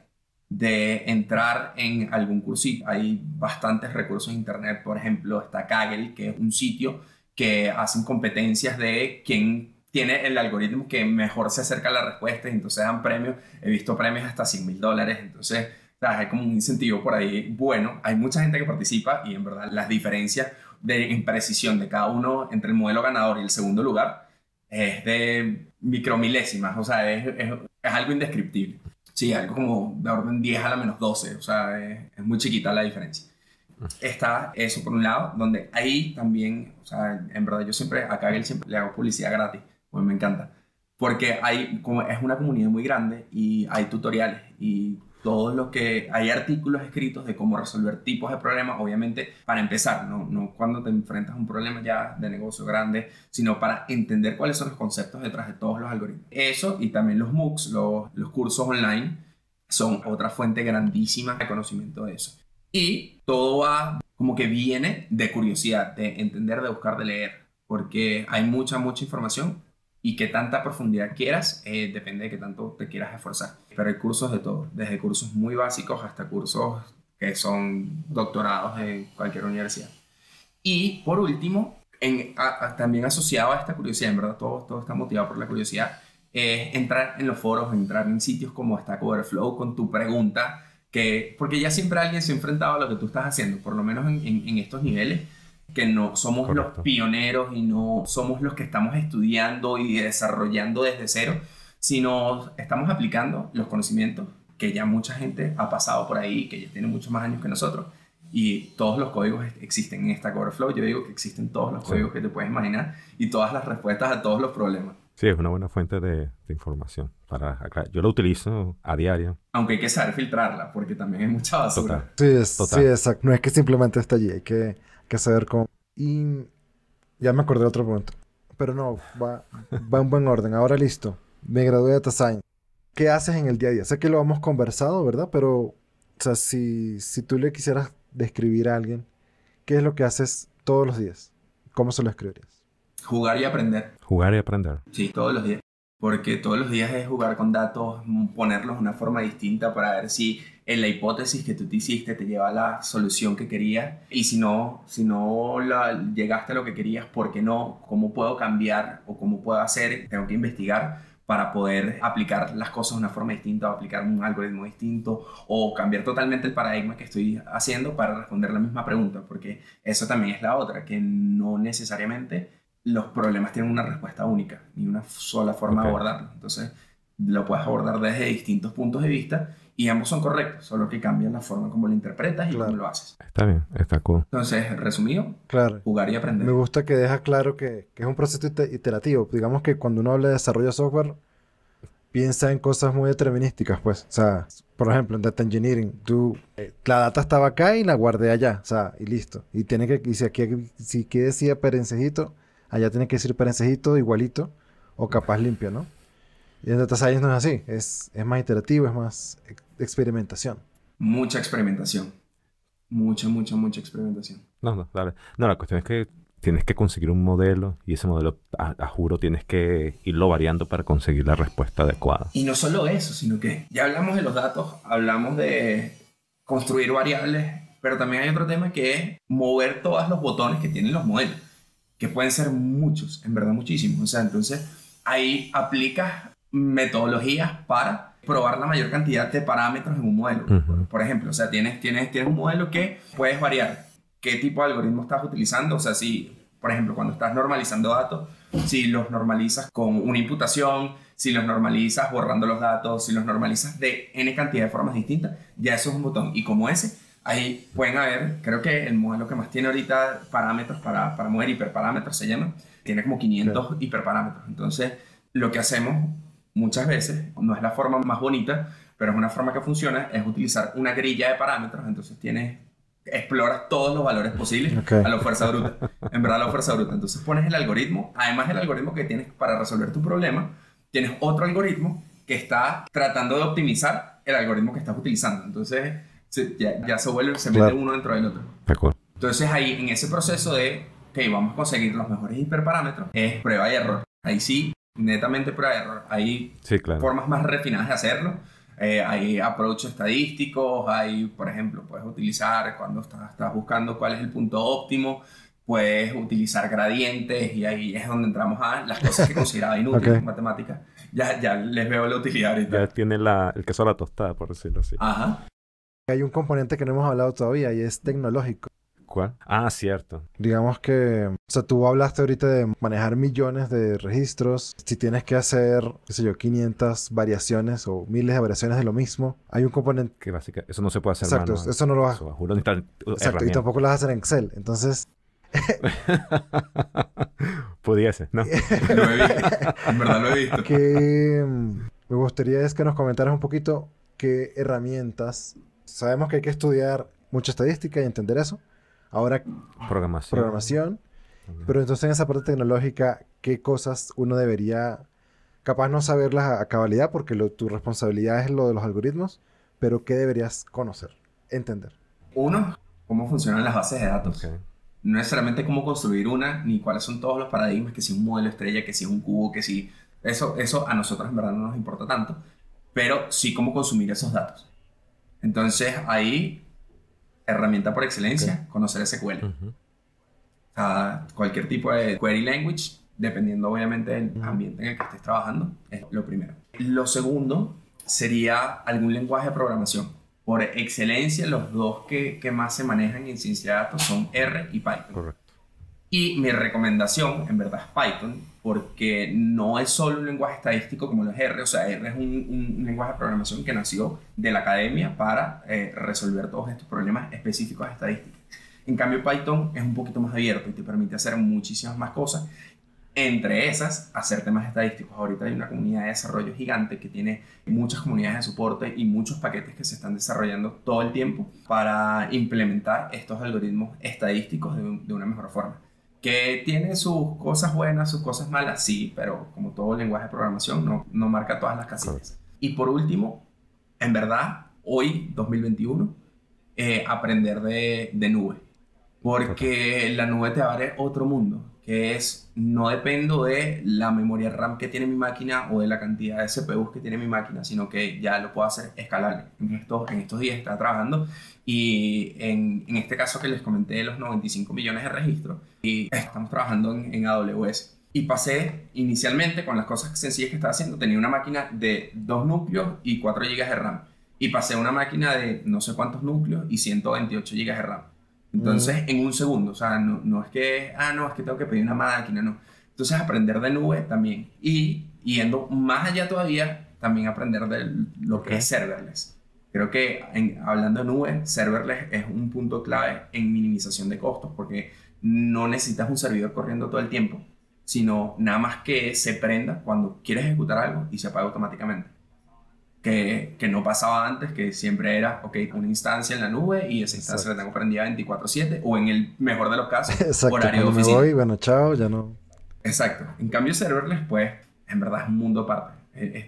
Speaker 3: de entrar en algún curso. Hay bastantes recursos en Internet, por ejemplo, está Kaggle, que es un sitio que hacen competencias de quién tiene el algoritmo que mejor se acerca a la respuesta y entonces dan premios. He visto premios hasta 100 mil dólares, entonces hay como un incentivo por ahí bueno. Hay mucha gente que participa y en verdad las diferencias de imprecisión de cada uno entre el modelo ganador y el segundo lugar es de micromilésimas, o sea, es, es, algo indescriptible. Sí, algo como de orden 10 a la menos 12, o sea, es, es muy chiquita la diferencia está eso por un lado, donde ahí también, o sea, en verdad yo siempre, acá él siempre le hago publicidad gratis, pues me encanta. Porque hay, como es una comunidad muy grande y hay tutoriales y todo lo que hay artículos escritos de cómo resolver tipos de problemas, obviamente para empezar, no, no cuando te enfrentas a un problema ya de negocio grande, sino para entender cuáles son los conceptos detrás de todos los algoritmos. Eso y también los MOOCs, los, los cursos online, son otra fuente grandísima de conocimiento de eso. Y todo va como que viene de curiosidad, de entender, de buscar, de leer, porque hay mucha, mucha información y que tanta profundidad quieras, eh, depende de qué tanto te quieras esforzar. Pero hay cursos de todo, desde cursos muy básicos hasta cursos que son doctorados de cualquier universidad. Y por último, en, también asociado a esta curiosidad, en verdad todo, todo está motivado por la curiosidad, es entrar en los foros, entrar en sitios como Stack Overflow con tu pregunta que, porque ya siempre alguien se ha enfrentado a lo que tú estás haciendo, por lo menos en, estos niveles, que no somos los pioneros y no somos los que estamos estudiando y desarrollando desde cero, sino estamos aplicando los conocimientos que ya mucha gente ha pasado por ahí, que ya tiene muchos más años que nosotros, y todos los códigos existen en esta Flow. Yo digo que existen todos los códigos que te puedes imaginar y todas las respuestas a todos los problemas.
Speaker 1: Sí, es una buena fuente de, información. Para Yo lo utilizo a diario.
Speaker 3: Aunque hay que saber filtrarla, porque también hay mucha basura.
Speaker 2: Sí, es, sí, exacto. No es que simplemente está allí, hay que, que saber cómo. Y ya me acordé de otro punto. Pero no, va, va en buen orden. Ahora listo. Me gradué de Data Science. ¿qué haces en el día a día? Sé que lo hemos conversado, ¿verdad? Pero, o sea, si, si tú le quisieras describir a alguien, ¿qué es lo que haces todos los días? ¿Cómo se lo escribirías?
Speaker 3: Jugar y aprender.
Speaker 1: Jugar y aprender.
Speaker 3: Sí, todos los días. Porque todos los días es jugar con datos, ponerlos de una forma distinta para ver si en la hipótesis que tú te hiciste te lleva a la solución que querías. Y si no, si no la, llegaste a lo que querías, ¿por qué no? ¿Cómo puedo cambiar o cómo puedo hacer? Tengo que investigar para poder aplicar las cosas de una forma distinta o aplicar un algoritmo distinto o cambiar totalmente el paradigma que estoy haciendo para responder la misma pregunta, porque eso también es la otra, que no necesariamente los problemas tienen una respuesta única, ni una sola forma de abordarlo. Entonces, lo puedes abordar desde distintos puntos de vista y ambos son correctos, solo que cambian la forma como lo interpretas y cómo lo haces.
Speaker 1: Está bien, está cool.
Speaker 3: Entonces, resumido,
Speaker 2: claro.
Speaker 3: jugar y aprender.
Speaker 2: Me gusta que deja claro que, que es un proceso iterativo. Digamos que cuando uno habla de desarrollo de software, piensa en cosas muy determinísticas, pues. O sea, por ejemplo, en Data Engineering, tú, eh, la data estaba acá y la guardé allá, o sea, y listo. Y tiene que, y si aquí, si aquí decía perencejito, allá tiene que decir perencejito igualito o capaz limpio, ¿no? Y en Data Science no es así, es, es más iterativo, es más experimentación.
Speaker 3: Mucha experimentación. Mucha, mucha, mucha experimentación.
Speaker 1: No, no, dale. No, la cuestión es que tienes que conseguir un modelo y ese modelo, a, juro, tienes que irlo variando para conseguir la respuesta adecuada.
Speaker 3: Y no solo eso, sino que ya hablamos de los datos, hablamos de construir variables, pero también hay otro tema que es mover todos los botones que tienen los modelos, que pueden ser muchos, en verdad muchísimos. O sea, entonces ahí aplicas metodologías para probar la mayor cantidad de parámetros en un modelo. Por ejemplo, o sea, tienes, tienes, tienes un modelo que puedes variar qué tipo de algoritmo estás utilizando. O sea, si, por ejemplo, cuando estás normalizando datos, si los normalizas con una imputación, si los normalizas borrando los datos, si los normalizas de n cantidad de formas distintas, ya eso es un botón. Y como ese, ahí pueden haber, creo que el modelo que más tiene ahorita parámetros para, para mover hiperparámetros se llama, tiene como 500 hiperparámetros. Entonces, lo que hacemos muchas veces, no es la forma más bonita, pero es una forma que funciona, es utilizar una grilla de parámetros, entonces tienes, exploras todos los valores posibles a la fuerza bruta, en verdad a la fuerza bruta, entonces pones el algoritmo, además del algoritmo que tienes para resolver tu problema, tienes otro algoritmo que está tratando de optimizar el algoritmo que estás utilizando, entonces ya, se vuelve, se mete uno dentro del otro. Entonces ahí, en ese proceso de, ok, vamos a conseguir los mejores hiperparámetros, es prueba y error. Ahí sí netamente prueba de error. Hay formas más refinadas de hacerlo. Eh, hay approach estadísticos, hay, por ejemplo, puedes utilizar cuando estás, estás, buscando cuál es el punto óptimo, puedes utilizar gradientes y ahí es donde entramos a las cosas que consideraba inútiles en matemáticas. Ya, ya les veo la utilidad ahorita.
Speaker 1: Ya tiene la, el queso a la tostada, por decirlo así.
Speaker 3: Ajá.
Speaker 2: Hay un componente que no hemos hablado todavía y es tecnológico.
Speaker 1: ¿Cuál? Ah, cierto.
Speaker 2: Digamos que, o sea, tú hablaste ahorita de manejar millones de registros. Si tienes que hacer, qué sé yo, 500 variaciones o miles de variaciones de lo mismo, hay un componente...
Speaker 1: Que básicamente, eso no se puede hacer
Speaker 2: Exacto, eso no lo vas a... Exacto, y tampoco lo vas a hacer en Excel. Entonces...
Speaker 1: Pudiese, ¿no?
Speaker 3: lo he visto. En verdad lo he visto.
Speaker 2: Que mm, me gustaría es que nos comentaras un poquito qué herramientas... Sabemos que hay que estudiar mucha estadística y entender eso Ahora,
Speaker 1: programación.
Speaker 2: programación. Pero entonces en esa parte tecnológica, ¿qué cosas uno debería, capaz no saberlas a, cabalidad, porque tu responsabilidad es lo de los algoritmos, pero qué deberías conocer, entender?
Speaker 3: Uno, cómo funcionan las bases de datos. No necesariamente cómo construir una, ni cuáles son todos los paradigmas, que si un modelo estrella, que si un cubo, que si... Eso, eso a nosotros en verdad no nos importa tanto, pero sí cómo consumir esos datos. Entonces ahí herramienta por excelencia, conocer SQL. o sea, cualquier tipo de query language, dependiendo obviamente del ambiente en el que estés trabajando, es lo primero. Lo segundo sería algún lenguaje de programación. por excelencia, los dos que, que, más se manejan en ciencia de datos son R y Python. Correcto. Y mi recomendación, en verdad, es Python, porque no es solo un lenguaje estadístico como lo es R, o sea, R es un, un lenguaje de programación que nació de la academia para eh, resolver todos estos problemas específicos de estadística. En cambio, Python es un poquito más abierto y te permite hacer muchísimas más cosas entre esas, hacer temas estadísticos. Ahorita hay una comunidad de desarrollo gigante que tiene muchas comunidades de soporte y muchos paquetes que se están desarrollando todo el tiempo para implementar estos algoritmos estadísticos de, de una mejor forma. Que tiene sus cosas buenas, sus cosas malas, sí, pero como todo lenguaje de programación no, no marca todas las casillas. Y por último, en verdad, hoy, 2021, eh, aprender de, de nube. Porque la nube te abre otro mundo que es no dependo de la memoria RAM que tiene mi máquina o de la cantidad de CPUs que tiene mi máquina, sino que ya lo puedo hacer escalable. En estos, en estos días está trabajando y en, en este caso que les comenté los 95 millones de registros y estamos trabajando en, en AWS. Y pasé inicialmente con las cosas sencillas que estaba haciendo. Tenía una máquina de 2 núcleos y 4 GB de RAM. Y pasé a una máquina de no sé cuántos núcleos y 128 GB de RAM. Entonces, en un segundo, o sea, no, no, es que, ah, no, es que tengo que pedir una máquina, no. Entonces, aprender de nube también. Y yendo más allá todavía, también aprender de lo que es serverless. Creo que hablando de nube, serverless es un punto clave en minimización de costos, porque no necesitas un servidor corriendo todo el tiempo, sino nada más que se prenda cuando quieres ejecutar algo y se apaga automáticamente que, que, no pasaba antes, que siempre era, ok, una instancia en la nube y esa instancia la tengo prendida 24/7 o en el mejor de los casos,
Speaker 2: Exacto. horario Cuando me voy, bueno, chao, ya no.
Speaker 3: Exacto. En cambio, serverless, pues, en verdad es un mundo aparte.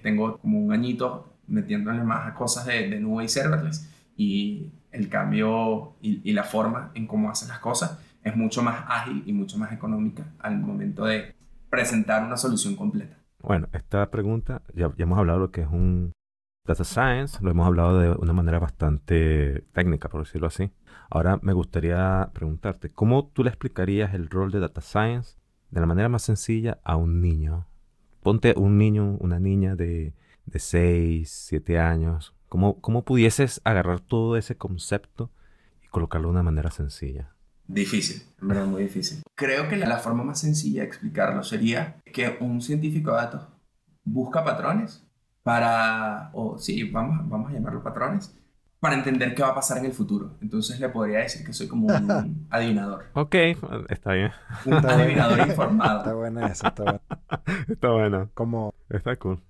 Speaker 3: tengo como un añito metiéndole más cosas de, de, nube y serverless y el cambio y, y, la forma en cómo hacen las cosas es mucho más ágil y mucho más económica al momento de presentar una solución completa.
Speaker 1: Bueno, esta pregunta, ya, ya hemos hablado de lo que es un Data Science lo hemos hablado de una manera bastante técnica, por decirlo así. Ahora me gustaría preguntarte, ¿cómo tú le explicarías el rol de Data Science de la manera más sencilla a un niño? Ponte un niño, una niña de, de 6, 7 años. ¿Cómo, ¿Cómo pudieses agarrar todo ese concepto y colocarlo de una manera sencilla?
Speaker 3: Difícil, en verdad muy difícil. Creo que la forma más sencilla de explicarlo sería que un científico de datos busca patrones para, o sí, vamos, vamos a llamarlo patrones, para entender qué va a pasar en el futuro. Entonces le podría decir que soy como un adivinador.
Speaker 1: Ok, está bien.
Speaker 3: Un adivinador informado.
Speaker 2: Está buena eso, está buena.
Speaker 1: Está buena.
Speaker 2: Como,
Speaker 1: está cool.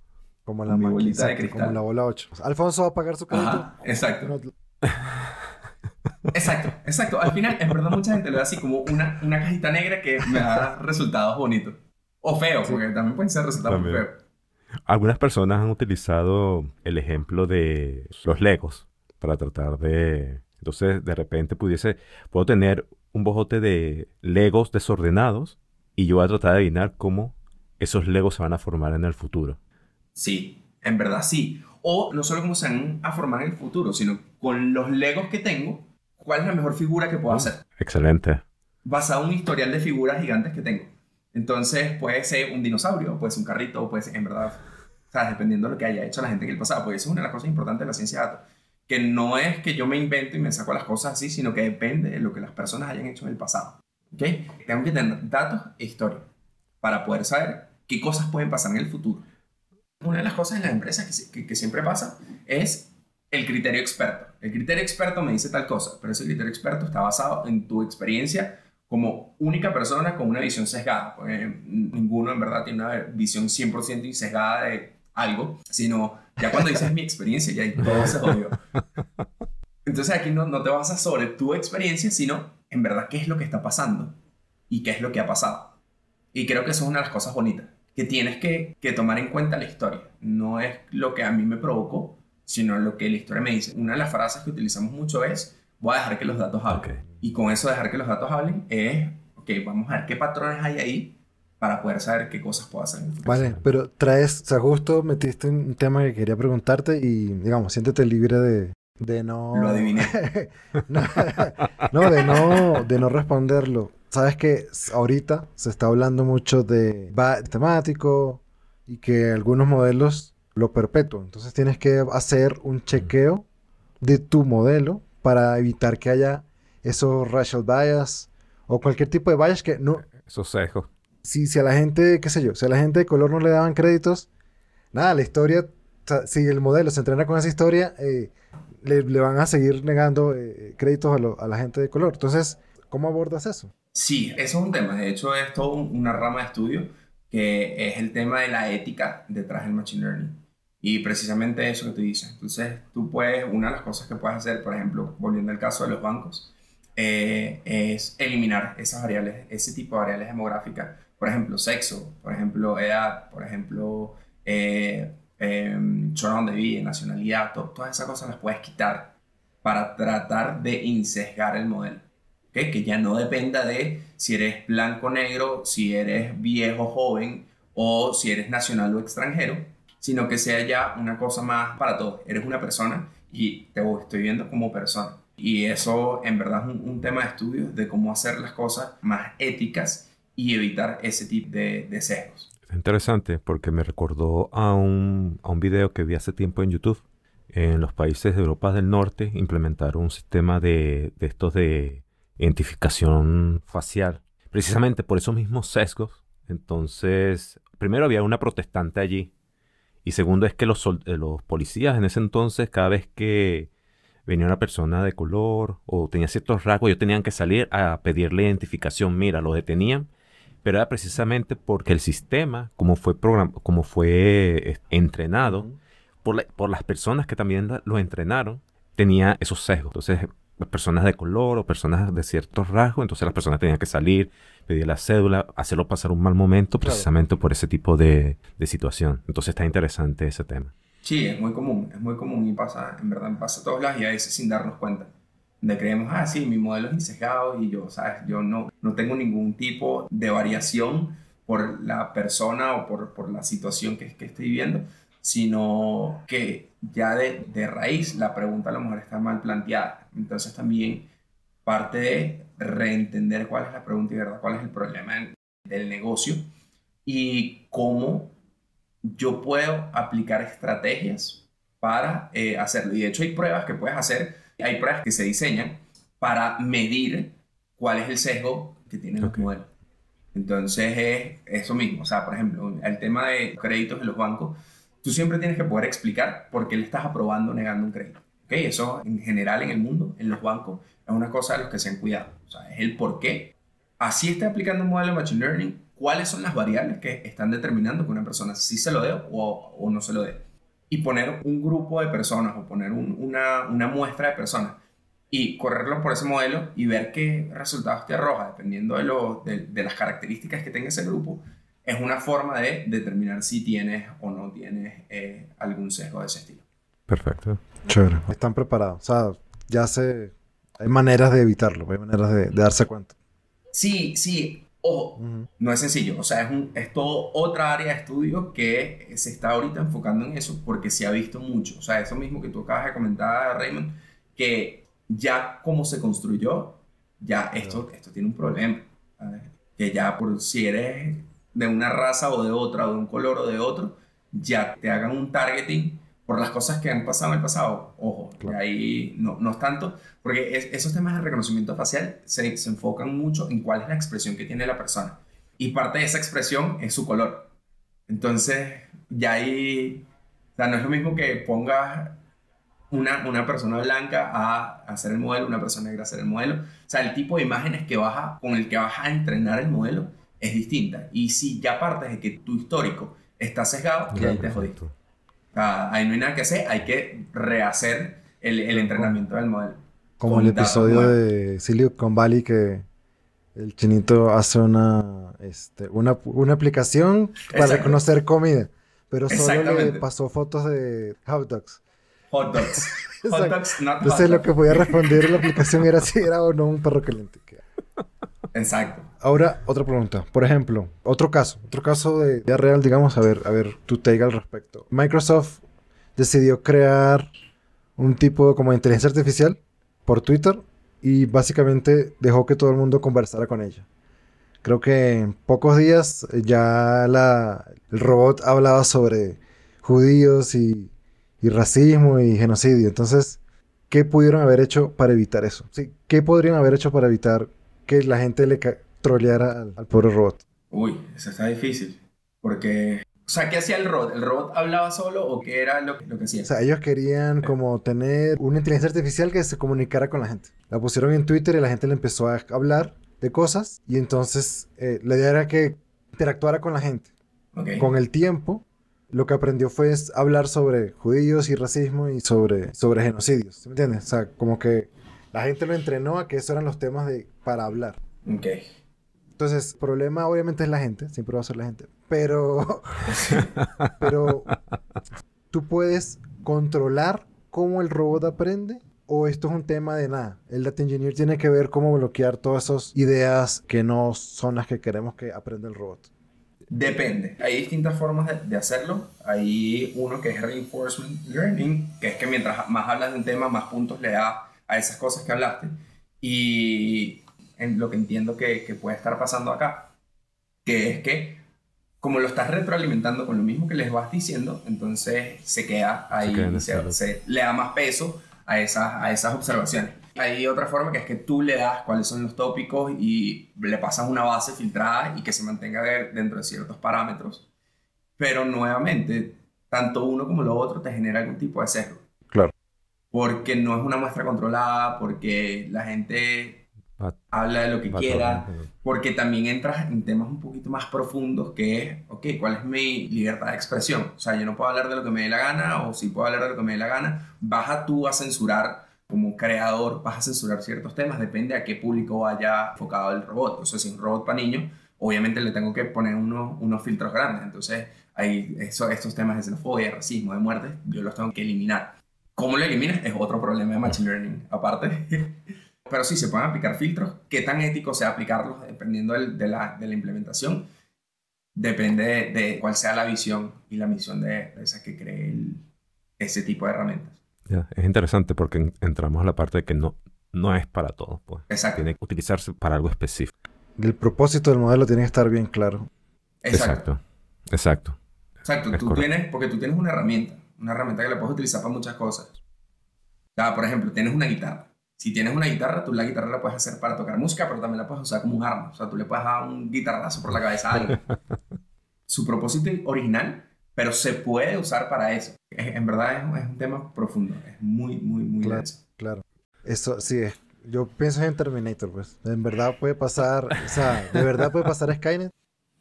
Speaker 2: Como la bolita de cristal. Como la bola 8. Alfonso va a pagar su crédito.
Speaker 3: exacto. Exacto, exacto. Al final, en verdad, mucha gente lo ve así como una, una cajita negra que me da resultados bonitos. O feos, porque también pueden ser resultados feos.
Speaker 1: Algunas personas han utilizado el ejemplo de los legos para tratar de... Entonces, de repente pudiese... Puedo tener un bojote de legos desordenados y yo voy a tratar de adivinar cómo esos legos se van a formar en el futuro.
Speaker 3: Sí, en verdad sí. O no solo cómo se van a formar en el futuro, sino con los legos que tengo, cuál es la mejor figura que puedo mm, hacer.
Speaker 1: Excelente.
Speaker 3: Basado en un historial de figuras gigantes que tengo. Entonces puede ser un dinosaurio, puede ser un carrito, puede ser, en verdad, ¿sabes? dependiendo de lo que haya hecho la gente en el pasado. Porque eso es una de las cosas importantes de la ciencia de datos. Que no es que yo me invento y me saco las cosas así, sino que depende de lo que las personas hayan hecho en el pasado. ¿Ok? Tengo que tener datos e historia para poder saber qué cosas pueden pasar en el futuro. Una de las cosas en las empresas que, que siempre pasa es el criterio experto. El criterio experto me dice tal cosa, pero ese criterio experto está basado en tu experiencia como única persona con una visión sesgada, porque ninguno en verdad tiene una visión 100% sesgada de algo, sino ya cuando dices mi experiencia, ya todo se jodió. Entonces aquí no, no te basas sobre tu experiencia, sino en verdad qué es lo que está pasando y qué es lo que ha pasado. Y creo que eso es una de las cosas bonitas, que tienes que, que tomar en cuenta la historia. No es lo que a mí me provocó, sino lo que la historia me dice. Una de las frases que utilizamos mucho es, voy a dejar que los datos hablen. Y con eso dejar que los datos hablen es, ok, vamos a ver qué patrones hay ahí para poder saber qué cosas puedo hacer en el.
Speaker 2: Vale, pero traes, o sea, justo metiste un tema que quería preguntarte y, digamos, siéntete libre de, de no...
Speaker 3: Lo adiviné.
Speaker 2: no, de no, de no responderlo. Sabes que ahorita se está hablando mucho de temático y que algunos modelos lo perpetúan. Entonces tienes que hacer un chequeo de tu modelo para evitar que haya esos racial bias o cualquier tipo de bias que no...
Speaker 1: Esos sesgos.
Speaker 2: Si, si a la gente, qué sé yo, si a la gente de color no le daban créditos, nada, la historia, si el modelo se entrena con esa historia, eh, le, van a seguir negando eh, créditos a, la gente de color. Entonces, ¿cómo abordas eso?
Speaker 3: Sí, eso es un tema. De hecho, es toda una rama de estudio que es el tema de la ética detrás del Machine Learning. Y precisamente eso que tú dices. Entonces, tú puedes, una de las cosas que puedes hacer, por ejemplo, volviendo al caso de los bancos, eh, es eliminar esas variables, ese tipo de variables demográficas. Por ejemplo, sexo, por ejemplo, edad, por ejemplo, eh, eh, zona de vida, nacionalidad, todas esas cosas las puedes quitar para tratar de insesgar el modelo. Que ya no dependa de si eres blanco o negro, si eres viejo o joven o si eres nacional o extranjero, sino que sea ya una cosa más para todos. Eres una persona y te estoy viendo como persona. Y eso en verdad es un, tema de estudio de cómo hacer las cosas más éticas y evitar ese tipo de, de sesgos.
Speaker 1: Interesante porque me recordó a un, a un video que vi hace tiempo en YouTube. En los países de Europa del Norte implementaron un sistema de, de estos de identificación facial, precisamente por esos mismos sesgos. Entonces, primero había una protestante allí y segundo es que los, eh, los policías en ese entonces, cada vez que venía una persona de color o tenía ciertos rasgos, ellos tenían que salir a pedirle identificación. Mira, lo detenían pero era precisamente porque el sistema, como fue, como fue entrenado por, por, las personas que también lo entrenaron, tenía esos sesgos. Entonces, personas de color o personas de ciertos rasgos, entonces las personas tenían que salir, pedir la cédula, hacerlo pasar un mal momento precisamente por ese tipo de, de, situación. Entonces está interesante ese tema.
Speaker 3: Sí, es muy común, es muy común y pasa, en verdad pasa a todos lados y a veces sin darnos cuenta donde creemos, ah, sí, mi modelo es y yo, ¿sabes? Yo no, no tengo ningún tipo de variación por la persona o por, por la situación que, que estoy viviendo, sino que ya de, de, raíz la pregunta a lo mejor está mal planteada. Entonces también parte de reentender cuál es la pregunta y verdad cuál es el problema del negocio y cómo yo puedo aplicar estrategias para eh, hacerlo. Y de hecho hay pruebas que puedes hacer hay pruebas que se diseñan para medir cuál es el sesgo que tienen los modelos. Entonces es eso mismo. O sea, por ejemplo, el tema de créditos en los bancos, tú siempre tienes que poder explicar por qué le estás aprobando o negando un crédito. ¿Okay? Eso en general en el mundo, en los bancos, es una cosa de los que se han cuidado. O sea, es el por qué. Así está aplicando un modelo de Machine Learning, cuáles son las variables que están determinando que una persona sí se lo dé o, no se lo dé y poner un grupo de personas o poner una, una, muestra de personas y correrlo por ese modelo y ver qué resultados te arroja, dependiendo de, lo, de, las características que tenga ese grupo, es una forma de determinar si tienes o no tienes eh, algún sesgo de ese estilo.
Speaker 1: Perfecto.
Speaker 2: Chévere. Están preparados. O sea, ya se... Hay maneras de evitarlo, hay maneras de, de darse cuenta.
Speaker 3: Sí, sí. Ojo, no es sencillo, o sea, es, un, es todo otra área de estudio que se está ahorita enfocando en eso porque se ha visto mucho. O sea, eso mismo que tú acabas de comentar, Raymond, que ya como se construyó, ya esto, esto tiene un problema. Que ya por si eres de una raza o de otra, o de un color o de otro, ya te hagan un targeting por las cosas que han pasado en el pasado. Ojo, ahí no, no es tanto, porque esos temas de reconocimiento facial se, se, enfocan mucho en cuál es la expresión que tiene la persona. Y parte de esa expresión es su color. Entonces, ya ahí, o sea, no es lo mismo que pongas una, una persona blanca a, hacer el modelo, una persona negra a hacer el modelo. O sea, el tipo de imágenes que vas a, con el que vas a entrenar el modelo es distinta. Y si ya partes de que tu histórico está sesgado, ya ahí te jodiste ahí no hay nada que hacer, hay que rehacer el, el entrenamiento del modelo.
Speaker 2: Como el episodio de Silicon Valley que el chinito hace una, este, una, una aplicación para reconocer comida, pero solo le pasó fotos de hot dogs.
Speaker 3: Hot dogs. hot dogs, not
Speaker 2: Entonces lo que podía responder la aplicación era si era o no un perro caliente.
Speaker 3: Exacto.
Speaker 2: Ahora, otra pregunta. Por ejemplo, otro caso, otro caso de real, digamos, a ver, a ver, tu take al respecto. Microsoft decidió crear un tipo como de inteligencia artificial por Twitter y básicamente dejó que todo el mundo conversara con ella. Creo que en pocos días ya la, el robot hablaba sobre judíos y, racismo y genocidio. Entonces, ¿qué pudieron haber hecho para evitar eso? ¿Qué podrían haber hecho para evitar que la gente le troleara al, al pobre robot?
Speaker 3: Uy, eso está difícil. Porque o sea, ¿qué hacía el robot? ¿El robot hablaba solo o qué era lo, lo que hacía?
Speaker 2: O sea, ellos querían como tener una inteligencia artificial que se comunicara con la gente. La pusieron en Twitter y la gente le empezó a hablar de cosas y entonces eh, la idea era que interactuara con la gente. Con el tiempo, lo que aprendió fue hablar sobre judíos y racismo y sobre, sobre genocidios. ¿Me entiendes? O sea, como que la gente lo entrenó a que esos eran los temas de, para hablar.
Speaker 3: Ok.
Speaker 2: Entonces, el problema obviamente es la gente, siempre va a ser la gente, pero, pero tú puedes controlar cómo el robot aprende o esto es un tema de nada. El data engineer tiene que ver cómo bloquear todas esas ideas que no son las que queremos que aprenda el robot.
Speaker 3: Depende. Hay distintas formas de, de, hacerlo. Hay uno que es reinforcement learning, que es que mientras más hablas de un tema, más puntos le da a esas cosas que hablaste. Y en lo que entiendo que, que, puede estar pasando acá, que es que como lo estás retroalimentando con lo mismo que les vas diciendo, entonces se queda ahí, se, se, le da más peso a esas, a esas observaciones. Hay otra forma que es que tú le das cuáles son los tópicos y le pasas una base filtrada y que se mantenga dentro de ciertos parámetros. Pero nuevamente, tanto uno como lo otro te genera algún tipo de sesgo.
Speaker 2: Claro.
Speaker 3: Porque no es una muestra controlada, porque la gente habla de lo que quiera, porque también entras en temas un poquito más profundos que es, ok, ¿cuál es mi libertad de expresión? O sea, yo no puedo hablar de lo que me dé la gana, o si puedo hablar de lo que me dé la gana, baja tú a censurar como creador, vas a censurar ciertos temas, depende a qué público vaya enfocado el robot. O sea, si es un robot para niños, obviamente le tengo que poner unos, unos filtros grandes, entonces hay eso, estos temas de xenofobia, racismo, de muerte, yo los tengo que eliminar. ¿Cómo lo eliminas? Es otro problema de Machine Learning, aparte. Pero sí, se pueden aplicar filtros. ¿Qué tan ético sea aplicarlos dependiendo de, la, de, la, implementación? Depende de, cuál sea la visión y la misión de, esa que cree ese tipo de herramientas.
Speaker 1: es interesante porque entramos a la parte de que no, no es para todos. Pues.
Speaker 3: Exacto.
Speaker 1: Tiene que utilizarse para algo específico.
Speaker 2: El propósito del modelo tiene que estar bien claro.
Speaker 1: Exacto. Exacto.
Speaker 3: Exacto. tú tienes, porque tú tienes una herramienta, una herramienta que la puedes utilizar para muchas cosas. O por ejemplo, tienes una guitarra si tienes una guitarra, tú la guitarra la puedes hacer para tocar música, pero también la puedes usar como un arma. O sea, tú le puedes dar un guitarrazo por la cabeza a alguien. Su propósito original, pero se puede usar para eso. En verdad es, un tema profundo. Es muy, muy, muy
Speaker 2: claro, Claro. Eso sí es. Yo pienso en Terminator, pues. ¿En verdad puede pasar, o sea, ¿de verdad puede pasar Skynet?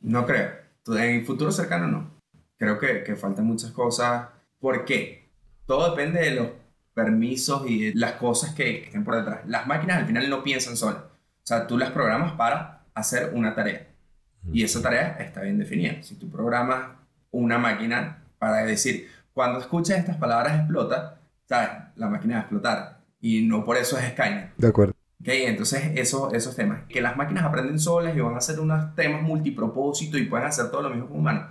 Speaker 3: No creo. En el futuro cercano no. Creo que, que faltan muchas cosas. ¿Por qué? Todo depende de los permisos y las cosas que, estén por detrás. Las máquinas al final no piensan solas. O sea, tú las programas para hacer una tarea. Y esa tarea está bien definida. Si tú programas una máquina para decir, cuando escuches estas palabras explota, ¿sabes? La máquina va a explotar. Y no por eso es Skynet.
Speaker 2: De acuerdo.
Speaker 3: Ok, entonces eso, esos temas. Que las máquinas aprenden solas y van a hacer unos temas multipropósito y pueden hacer todo lo mismo como humanos.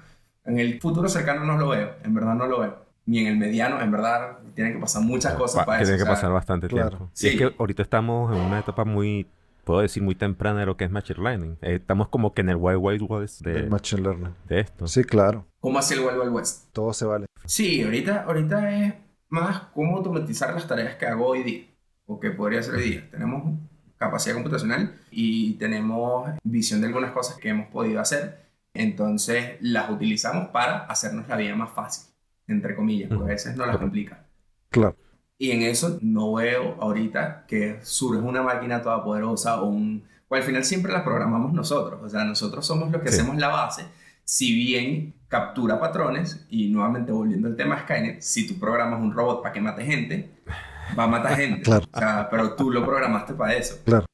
Speaker 3: En el futuro cercano no lo veo. En verdad no lo veo ni en el mediano, en verdad, tienen que pasar muchas cosas para
Speaker 1: eso. Tiene que pasar bastante tiempo. Sí. es que ahorita estamos en una etapa muy, puedo decir, muy temprana de lo que es Machine Learning. Eh, estamos como que en el Wild Wild West de,
Speaker 2: Machine Learning.
Speaker 1: De esto.
Speaker 2: Sí, claro.
Speaker 3: ¿Cómo hace el Wild Wild West?
Speaker 2: Todo se vale.
Speaker 3: Sí, ahorita, ahorita es más cómo automatizar las tareas que hago hoy día, o que podría hacer hoy día. Tenemos capacidad computacional y tenemos visión de algunas cosas que hemos podido hacer. Entonces las utilizamos para hacernos la vida más fácil entre comillas, porque a veces no las complica.
Speaker 2: Claro.
Speaker 3: Y en eso no veo ahorita que surge una máquina toda poderosa o un... O al final siempre la programamos nosotros, o sea, nosotros somos los que hacemos la base, si bien captura patrones, y nuevamente volviendo al tema Skynet, si tú programas un robot para que mate gente, va a matar gente.
Speaker 2: claro.
Speaker 3: O sea, pero tú lo programaste para eso.
Speaker 2: Claro.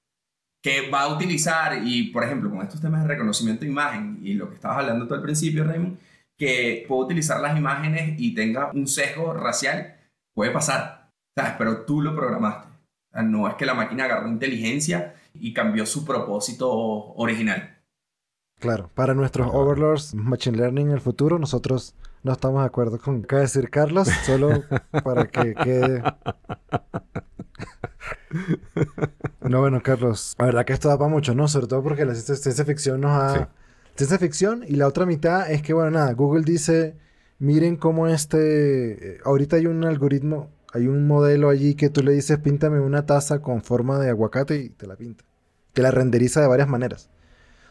Speaker 3: Que va a utilizar, y por ejemplo, con estos temas de reconocimiento de imagen y lo que estabas hablando tú al principio, Raymond, que puedo utilizar las imágenes y tenga un sesgo racial, puede pasar, ¿sabes? Pero tú lo programaste. no es que la máquina agarró inteligencia y cambió su propósito original.
Speaker 2: Claro, para nuestros overlords Machine Learning en el futuro, nosotros no estamos de acuerdo con qué decir Carlos, solo para que quede... No, bueno, Carlos, la verdad que esto da para mucho, ¿no? Sobre todo porque la ciencia ficción nos ha ciencia ficción y la otra mitad es que, bueno, nada, Google dice, miren cómo este, eh, ahorita hay un algoritmo, hay un modelo allí que tú le dices, píntame una taza con forma de aguacate y te la pinta. Te la renderiza de varias maneras.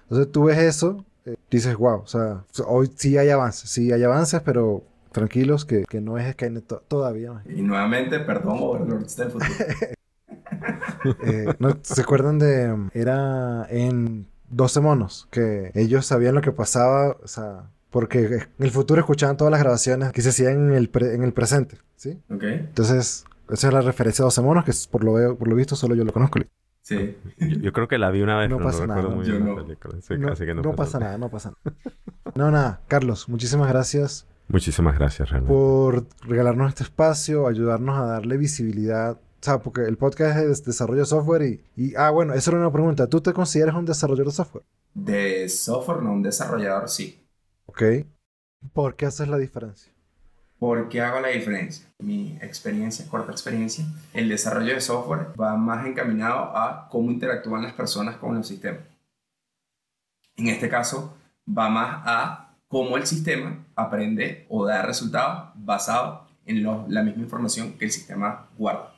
Speaker 2: Entonces tú ves eso, eh, dices, wow, o sea, hoy sí hay avances, sí hay avances, pero tranquilos que, que no es Skynet todavía.
Speaker 3: Y nuevamente, perdón, Overlords del futuro.
Speaker 2: eh, ¿no, ¿Se acuerdan de... Era en 12 monos, que ellos sabían lo que pasaba, o sea, porque en el futuro escuchaban todas las grabaciones que se hacían en el, en el presente, ¿sí?
Speaker 3: Ok.
Speaker 2: Entonces, esa es la referencia a 12 monos, que por lo, veo, por lo visto solo yo lo conozco.
Speaker 3: Sí.
Speaker 1: Yo, creo que la vi una vez,
Speaker 2: no pasa nada.
Speaker 1: Muy
Speaker 2: bien no. no, pasa nada, no pasa nada. no, nada. Carlos, muchísimas gracias.
Speaker 1: Muchísimas gracias, realmente.
Speaker 2: Por regalarnos este espacio, ayudarnos a darle visibilidad. O sea, porque el podcast es de desarrollo de software y, y... Ah, bueno, esa era una pregunta. ¿Tú te consideras un desarrollador de software?
Speaker 3: De software, no, un desarrollador sí.
Speaker 2: Ok. ¿Por qué haces la diferencia?
Speaker 3: ¿Por qué hago la diferencia? Mi experiencia, corta experiencia, el desarrollo de software va más encaminado a cómo interactúan las personas con los sistemas. En este caso, va más a cómo el sistema aprende o da resultados basados en la misma información que el sistema guarda.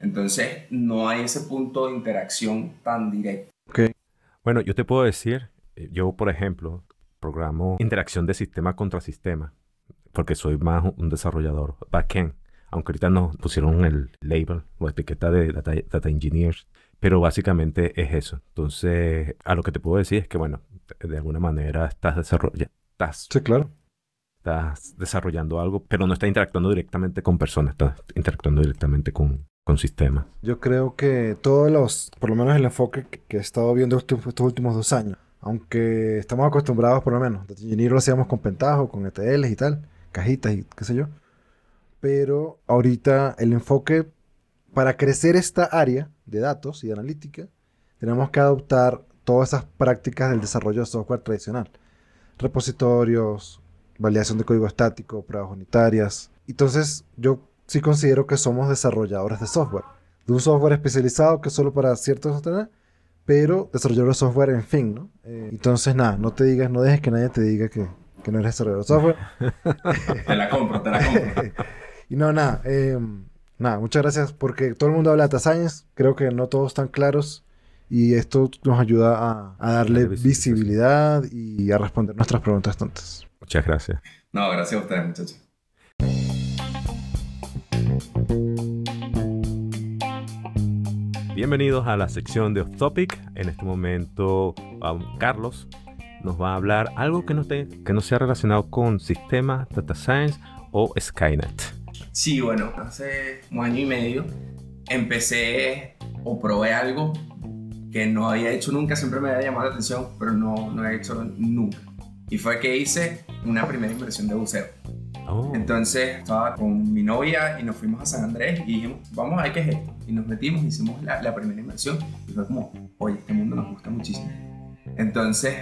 Speaker 3: Entonces, no hay ese punto de interacción tan directo.
Speaker 2: Okay.
Speaker 1: Bueno, yo te puedo decir, eh, yo por ejemplo, programo interacción de sistema contra sistema porque soy más un desarrollador backend, aunque ahorita nos pusieron el label o etiqueta de data, engineers, pero básicamente es eso. Entonces, a lo que te puedo decir es que, bueno, de alguna manera estás desarrollando, estás,
Speaker 2: sí, claro.
Speaker 1: Estás desarrollando algo, pero no estás interactuando directamente con personas, estás interactuando directamente con, con sistemas.
Speaker 2: Yo creo que todos los, por lo menos el enfoque que, he estado viendo estos, estos últimos dos años, aunque estamos acostumbrados por lo menos, Data Engineer lo hacíamos con Pentaho, con ETLs y tal, cajitas y qué sé yo. Pero ahorita el enfoque para crecer esta área de datos y de analítica, tenemos que adoptar todas esas prácticas del desarrollo de software tradicional. Repositorios, validación de código estático, pruebas unitarias. Entonces, yo sí considero que somos desarrolladores de software. De un software especializado que es solo para ciertos pero desarrolladores de software en fin, ¿no? Eh, entonces, nada, no te digas, no dejes que nadie te diga que, que no eres desarrollador de software.
Speaker 3: te la compro, te la compro.
Speaker 2: y no, nada, eh, nada, muchas gracias porque todo el mundo habla de data science, creo que no todos están claros y esto nos ayuda a, darle visibilidad y a responder nuestras preguntas tontas.
Speaker 1: Muchas gracias.
Speaker 3: No, gracias a ustedes, muchachos.
Speaker 1: Bienvenidos a la sección de Off Topic. En este momento, Carlos nos va a hablar algo que no, esté, que no sea relacionado con sistemas, data science o Skynet.
Speaker 3: Sí, bueno, hace un año y medio empecé o probé algo que no había hecho nunca, siempre me había llamado la atención, pero no, no he hecho nunca. Y fue que hice una primera inversión de buceo. Oh. Entonces estaba con mi novia y nos fuimos a San Andrés y dijimos, vamos a ver qué es esto. Y nos metimos, hicimos la, la primera inversión y fue como, oye, este mundo nos gusta muchísimo. Entonces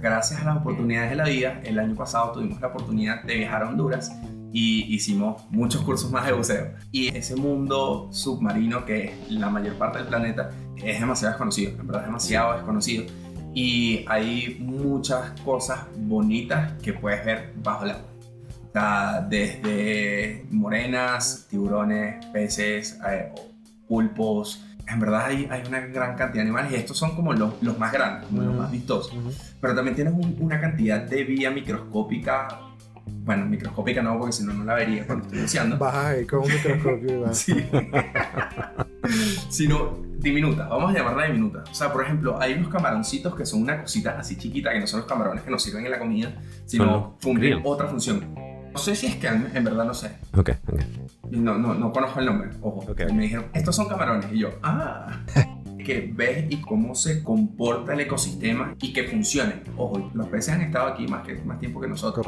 Speaker 3: gracias a las oportunidades de la vida, el año pasado tuvimos la oportunidad de viajar a Honduras y hicimos muchos cursos más de buceo. Y ese mundo submarino que es la mayor parte del planeta es demasiado desconocido, en verdad es demasiado desconocido. Y hay muchas cosas bonitas que puedes ver bajo el agua. desde morenas, tiburones, peces, eh, pulpos, en verdad hay, hay, una gran cantidad de animales y estos son como los, los más grandes, como los más vistosos. Pero también tienes una cantidad de vía microscópica. Bueno, microscópica no, porque si no, no la vería cuando estoy iniciando.
Speaker 2: Baja ahí con un microscopio.
Speaker 3: sí. Sino diminuta, vamos a llamarla diminuta. O sea, por ejemplo, hay unos camaroncitos que son una cosita así chiquita, que no son los camarones que nos sirven en la comida, sino cumplen otra función. No sé si es que en verdad no sé.
Speaker 1: Ok,
Speaker 3: No, no, no conozco el nombre, ojo. Y me dijeron, estos son camarones. Y yo, ah. que ves y cómo se comporta el ecosistema y que funcione. Ojo, los peces han estado aquí más, que, más tiempo que nosotros.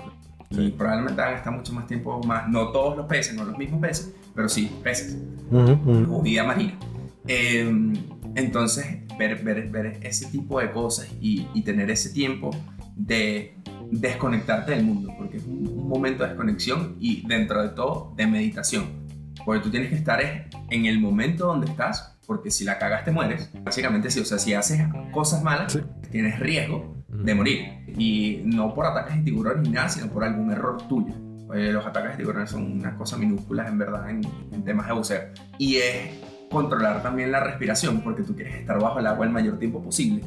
Speaker 3: Y probablemente han estado mucho más tiempo más. No todos los peces, no los mismos peces, pero sí peces. O vida marina. Em, entonces, ver, ver, ver ese tipo de cosas y, y tener ese tiempo de desconectarte del mundo, porque es un, momento de desconexión y dentro de todo de meditación. Porque tú tienes que estar en el momento donde estás, porque si la cagas te mueres. Básicamente sí, o sea, si haces cosas malas, tienes riesgo de morir. Y no por ataques de tiburones ni nada, sino por algún error tuyo. los ataques de tiburones son unas cosas minúsculas en verdad en, temas de buceo. Y es controlar también la respiración, porque tú quieres estar bajo el agua el mayor tiempo posible.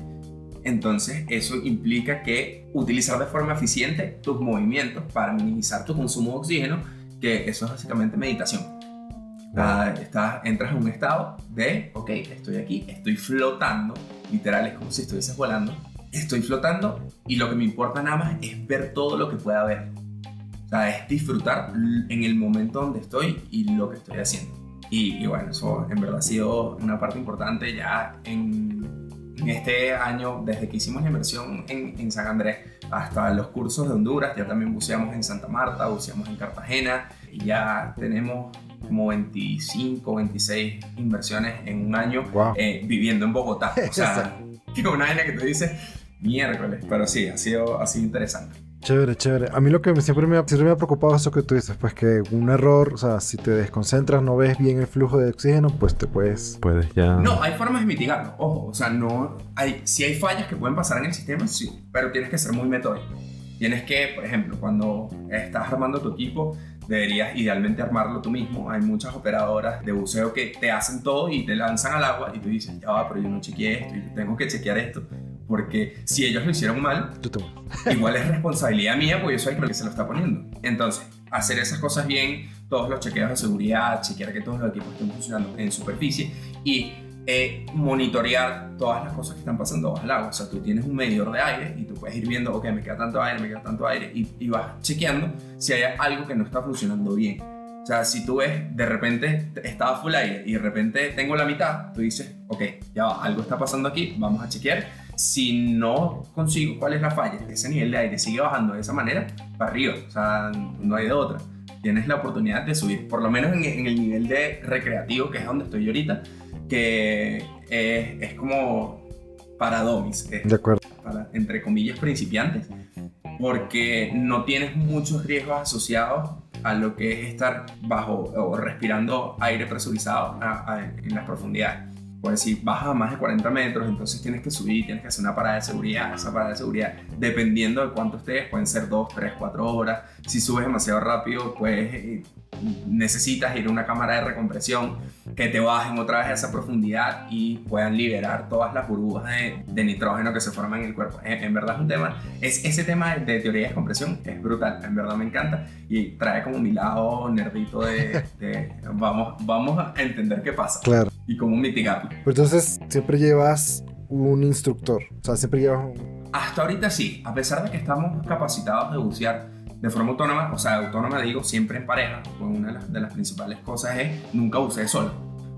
Speaker 3: Entonces eso implica que utilizar de forma eficiente tus movimientos para minimizar tu consumo de oxígeno, que eso es básicamente meditación. Estás, entras en un estado de, ok, estoy aquí, estoy flotando, literal es como si estuvieses volando, estoy flotando y lo que me importa nada más es ver todo lo que pueda ver. O sea, es disfrutar en el momento donde estoy y lo que estoy haciendo. Y, bueno, eso en verdad ha sido una parte importante ya en, este año, desde que hicimos la inversión en, en, San Andrés hasta los cursos de Honduras, ya también buceamos en Santa Marta, buceamos en Cartagena y ya tenemos como 25, 26 inversiones en un año eh, viviendo en Bogotá. O sea, que una vaina que te dice miércoles, pero sí, ha sido, ha sido interesante.
Speaker 2: Chévere, chévere. A mí lo que siempre me, ha, siempre me ha preocupado es eso que tú dices, pues que un error, o sea, si te desconcentras, no ves bien el flujo de oxígeno, pues te puedes...
Speaker 1: Puedes ya...
Speaker 3: No, hay formas de mitigarlo, ojo, o sea, no... Hay, si hay fallas que pueden pasar en el sistema, sí, pero tienes que ser muy metódico. Tienes que, por ejemplo, cuando estás armando tu equipo, deberías idealmente armarlo tú mismo. Hay muchas operadoras de buceo que te hacen todo y te lanzan al agua y tú dices, ya va, pero yo no chequeé esto y tengo que chequear esto. Porque si ellos lo hicieron mal, igual es responsabilidad mía porque yo soy el que se lo está poniendo. Entonces, hacer esas cosas bien, todos los chequeos de seguridad, chequear que todos los equipos estén funcionando en superficie y eh, monitorear todas las cosas que están pasando bajo el agua. O sea, tú tienes un medidor de aire y tú puedes ir viendo, ok, me queda tanto aire, me queda tanto aire, y, y vas chequeando si hay algo que no está funcionando bien. O sea, si tú ves, de repente estaba full aire y de repente tengo la mitad, tú dices, ok, ya va, algo está pasando aquí, vamos a chequear. Si no consigo cuál es la falla, ese nivel de aire sigue bajando de esa manera, para arriba, o sea, no hay de otra. Tienes la oportunidad de subir, por lo menos en, en el nivel de recreativo, que es donde estoy yo ahorita, que es, como para domis,
Speaker 2: de acuerdo.
Speaker 3: para, entre comillas, principiantes, porque no tienes muchos riesgos asociados a lo que es estar bajo o respirando aire presurizado en las profundidades. Pues si bajas a más de 40 metros, entonces tienes que subir, tienes que hacer una parada de seguridad. Esa parada de seguridad, dependiendo de cuánto estés, pueden ser 2, 3, 4 horas. Si subes demasiado rápido, pues eh, necesitas ir a una cámara de recompresión que te bajen otra vez a esa profundidad y puedan liberar todas las burbujas de, nitrógeno que se forman en el cuerpo. En, verdad es un tema, es, ese tema de teoría de descompresión es brutal, en verdad me encanta y trae como mi lado nerdito de, de vamos, vamos a entender qué pasa.
Speaker 2: Claro
Speaker 3: y cómo mitigarlo.
Speaker 2: Pues entonces, siempre llevas un instructor, o sea, siempre llevas un...
Speaker 3: Hasta ahorita sí, a pesar de que estamos capacitados de bucear de forma autónoma, o sea, autónoma digo siempre en pareja, pues una de las, principales cosas es nunca bucees solo.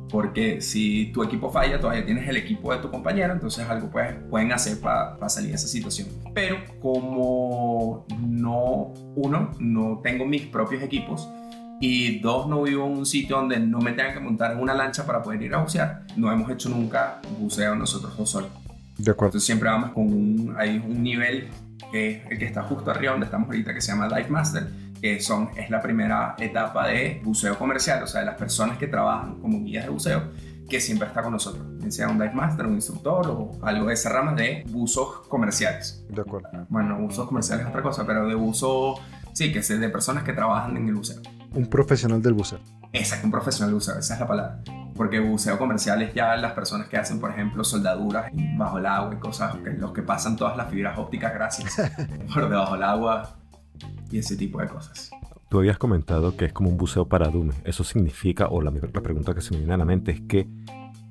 Speaker 3: Porque si tu equipo falla, todavía tienes el equipo de tu compañero, entonces algo pues, pueden hacer para salir de esa situación. Pero como no, uno, no tengo mis propios equipos, y dos, no vivo en un sitio donde no me tengan que montar en una lancha para poder ir a bucear. No hemos hecho nunca buceo nosotros dos solos.
Speaker 2: De acuerdo.
Speaker 3: Entonces siempre vamos con un, hay un nivel que es el que está justo arriba donde estamos ahorita que se llama Dive Master, que son, es la primera etapa de buceo comercial, o sea, de las personas que trabajan como guías de buceo, que siempre está con nosotros, sea un dive master, un instructor o algo de esa rama de buzos comerciales.
Speaker 2: De acuerdo.
Speaker 3: Bueno, buzos comerciales es otra cosa, pero de buzo, sí, que es de personas que trabajan en el buceo.
Speaker 2: Un profesional del buceo.
Speaker 3: Exacto, un profesional del buceo, esa es la palabra. Porque buceo comercial es ya las personas que hacen, por ejemplo, soldaduras bajo el agua y cosas, que los que pasan todas las fibras ópticas gracias por debajo del agua y ese tipo de cosas.
Speaker 1: Tú habías comentado que es como un buceo para Dume. Eso significa, o la, la pregunta que se me viene a la mente es que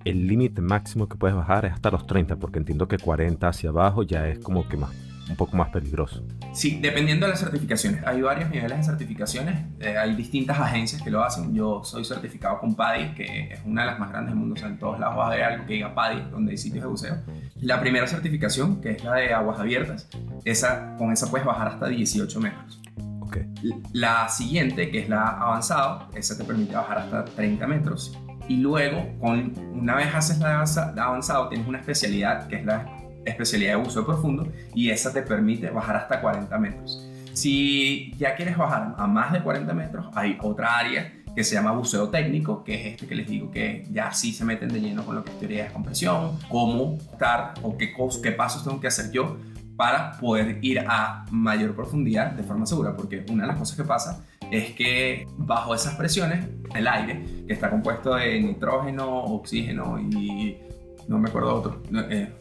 Speaker 1: el límite máximo que puedes bajar es hasta los 30, porque entiendo que 40 hacia abajo ya es como que más un poco más peligroso.
Speaker 3: Sí, dependiendo de las certificaciones. Hay varios niveles de certificaciones. Eh, hay distintas agencias que lo hacen. Yo soy certificado con PADI, que es una de las más grandes del mundo. O sea, en todos lados va a haber algo que diga PADI, donde hay sitios de buceo. La primera certificación, que es la de aguas abiertas, esa, con esa puedes bajar hasta 18 metros.
Speaker 1: Okay.
Speaker 3: La siguiente, que es la avanzado, esa te permite bajar hasta 30 metros. Y luego, con, una vez haces la avanzado, tienes una especialidad que es la especialidad de buceo profundo y esa te permite bajar hasta 40 metros. Si ya quieres bajar a más de 40 metros, hay otra área que se llama buceo técnico, que es este que les digo que ya sí se meten de lleno con lo que es teoría de compresión, cómo estar o qué, qué pasos tengo que hacer yo para poder ir a mayor profundidad de forma segura, porque una de las cosas que pasa es que bajo esas presiones, el aire, que está compuesto de nitrógeno, oxígeno y no me acuerdo otro, eh,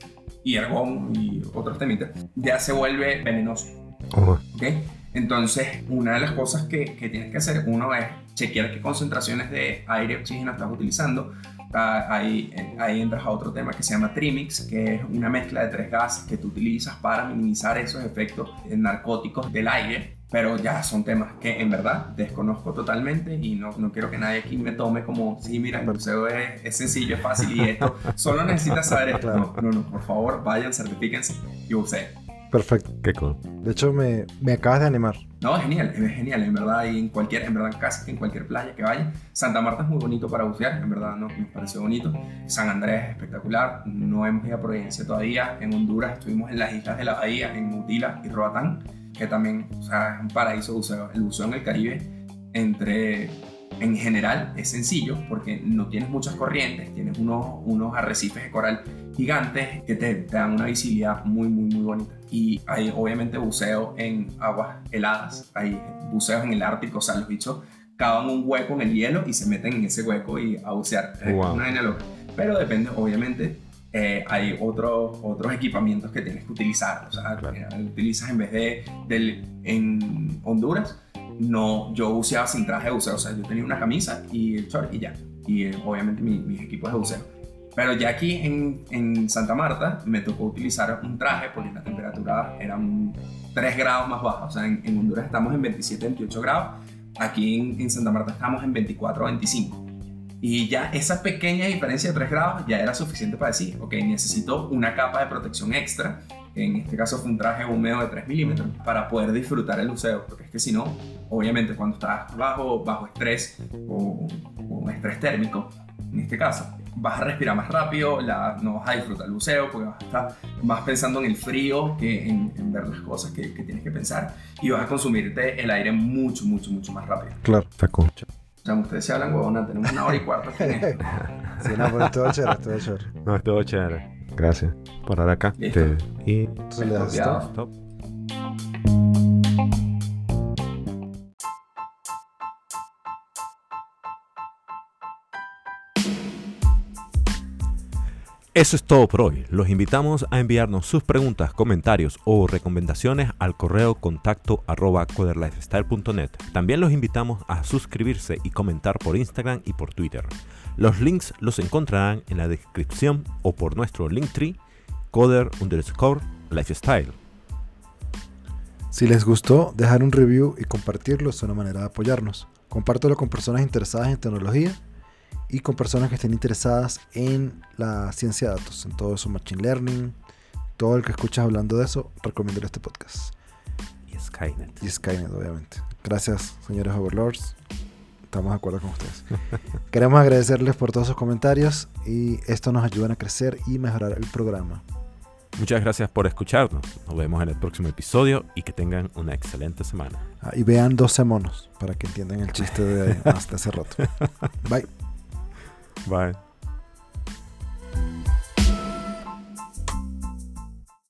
Speaker 3: y argón y otros temitas, ya se vuelve venenoso. Entonces, una de las cosas que, que, tienes que hacer, uno es chequear qué concentraciones de aire y oxígeno estás utilizando. Ahí, ahí entras a otro tema que se llama Trimix, que es una mezcla de tres gases que tú utilizas para minimizar esos efectos narcóticos del aire pero ya son temas que en verdad desconozco totalmente y no, no quiero que nadie aquí me tome como, sí, mira, el museo es, es sencillo, es fácil y esto, solo necesitas saber esto. No, no, no, por favor, vayan, certifíquense y usé.
Speaker 2: Perfecto.
Speaker 1: Qué cool.
Speaker 2: De hecho, me, me, acabas de animar.
Speaker 3: No, es genial, es genial, en verdad, y en cualquier, en verdad, casi en cualquier playa que vaya. Santa Marta es muy bonito para bucear, en verdad, no, nos parece bonito. San Andrés es espectacular, no hemos ido a Providencia todavía. En Honduras estuvimos en las islas de la Bahía, en Utila y Roatán que también o sea, es un paraíso buceo. El buceo en el Caribe, entre, en general, es sencillo porque no tienes muchas corrientes, tienes unos, unos arrecifes de coral gigantes que te, te, dan una visibilidad muy, muy, muy bonita. Y hay obviamente buceo en aguas heladas, hay buceos en el Ártico, o sea, los bichos cavan un hueco en el hielo y se meten en ese hueco y a bucear. Es una loca. Pero depende, obviamente, eh, hay otros, otros equipamientos que tienes que utilizar. O sea, utilizas en vez de del, en Honduras, no, yo buceaba sin traje de buceo. O sea, yo tenía una camisa y el short y ya. Y eh, obviamente mis equipos de buceo. Pero ya aquí en, en, Santa Marta me tocó utilizar un traje porque la temperatura era 3 grados más baja. O sea, en, en Honduras estamos en 27, 28 grados. Aquí en, en Santa Marta estamos en 24, 25. Y ya esa pequeña diferencia de 3 grados ya era suficiente para decir, ok, necesito una capa de protección extra, en este caso fue un traje húmedo de 3 milímetros, para poder disfrutar el buceo, porque es que si no, obviamente cuando estás bajo, bajo estrés o, o estrés térmico, en este caso, vas a respirar más rápido, la, no vas a disfrutar el buceo porque vas a estar más pensando en el frío que en, ver las cosas que, que, tienes que pensar y vas a consumirte el aire mucho, mucho, mucho más rápido.
Speaker 2: Claro, está concha
Speaker 3: ustedes se hablan huevona, tenemos una hora y cuarto. sí,
Speaker 2: no, pero es todo chévere, todo chévere.
Speaker 1: No, es todo chévere. Gracias por estar acá.
Speaker 3: Te,
Speaker 1: y...
Speaker 2: le das stop.
Speaker 1: Eso es todo por hoy. Los invitamos a enviarnos sus preguntas, comentarios o recomendaciones al correo contacto arroba coderlifestyle.net. También los invitamos a suscribirse y comentar por Instagram y por Twitter. Los links los encontrarán en la descripción o por nuestro linktree coder underscore lifestyle.
Speaker 2: Si les gustó, dejar un review y compartirlo es una manera de apoyarnos. Compártelo con personas interesadas en tecnología y con personas que estén interesadas en la ciencia de datos, en todo eso, machine learning, todo el que escuchas hablando de eso, recomiendo este podcast.
Speaker 1: Y Skynet.
Speaker 2: Y Skynet, obviamente. Gracias, señores Overlords. Estamos de acuerdo con ustedes. Queremos agradecerles por todos sus comentarios y esto nos ayuda a crecer y mejorar el programa.
Speaker 1: Muchas gracias por escucharnos. Nos vemos en el próximo episodio y que tengan una excelente semana.
Speaker 2: Ah, y vean 12 monos para que entiendan el chiste de hasta hace rato. Bye.
Speaker 1: Bye.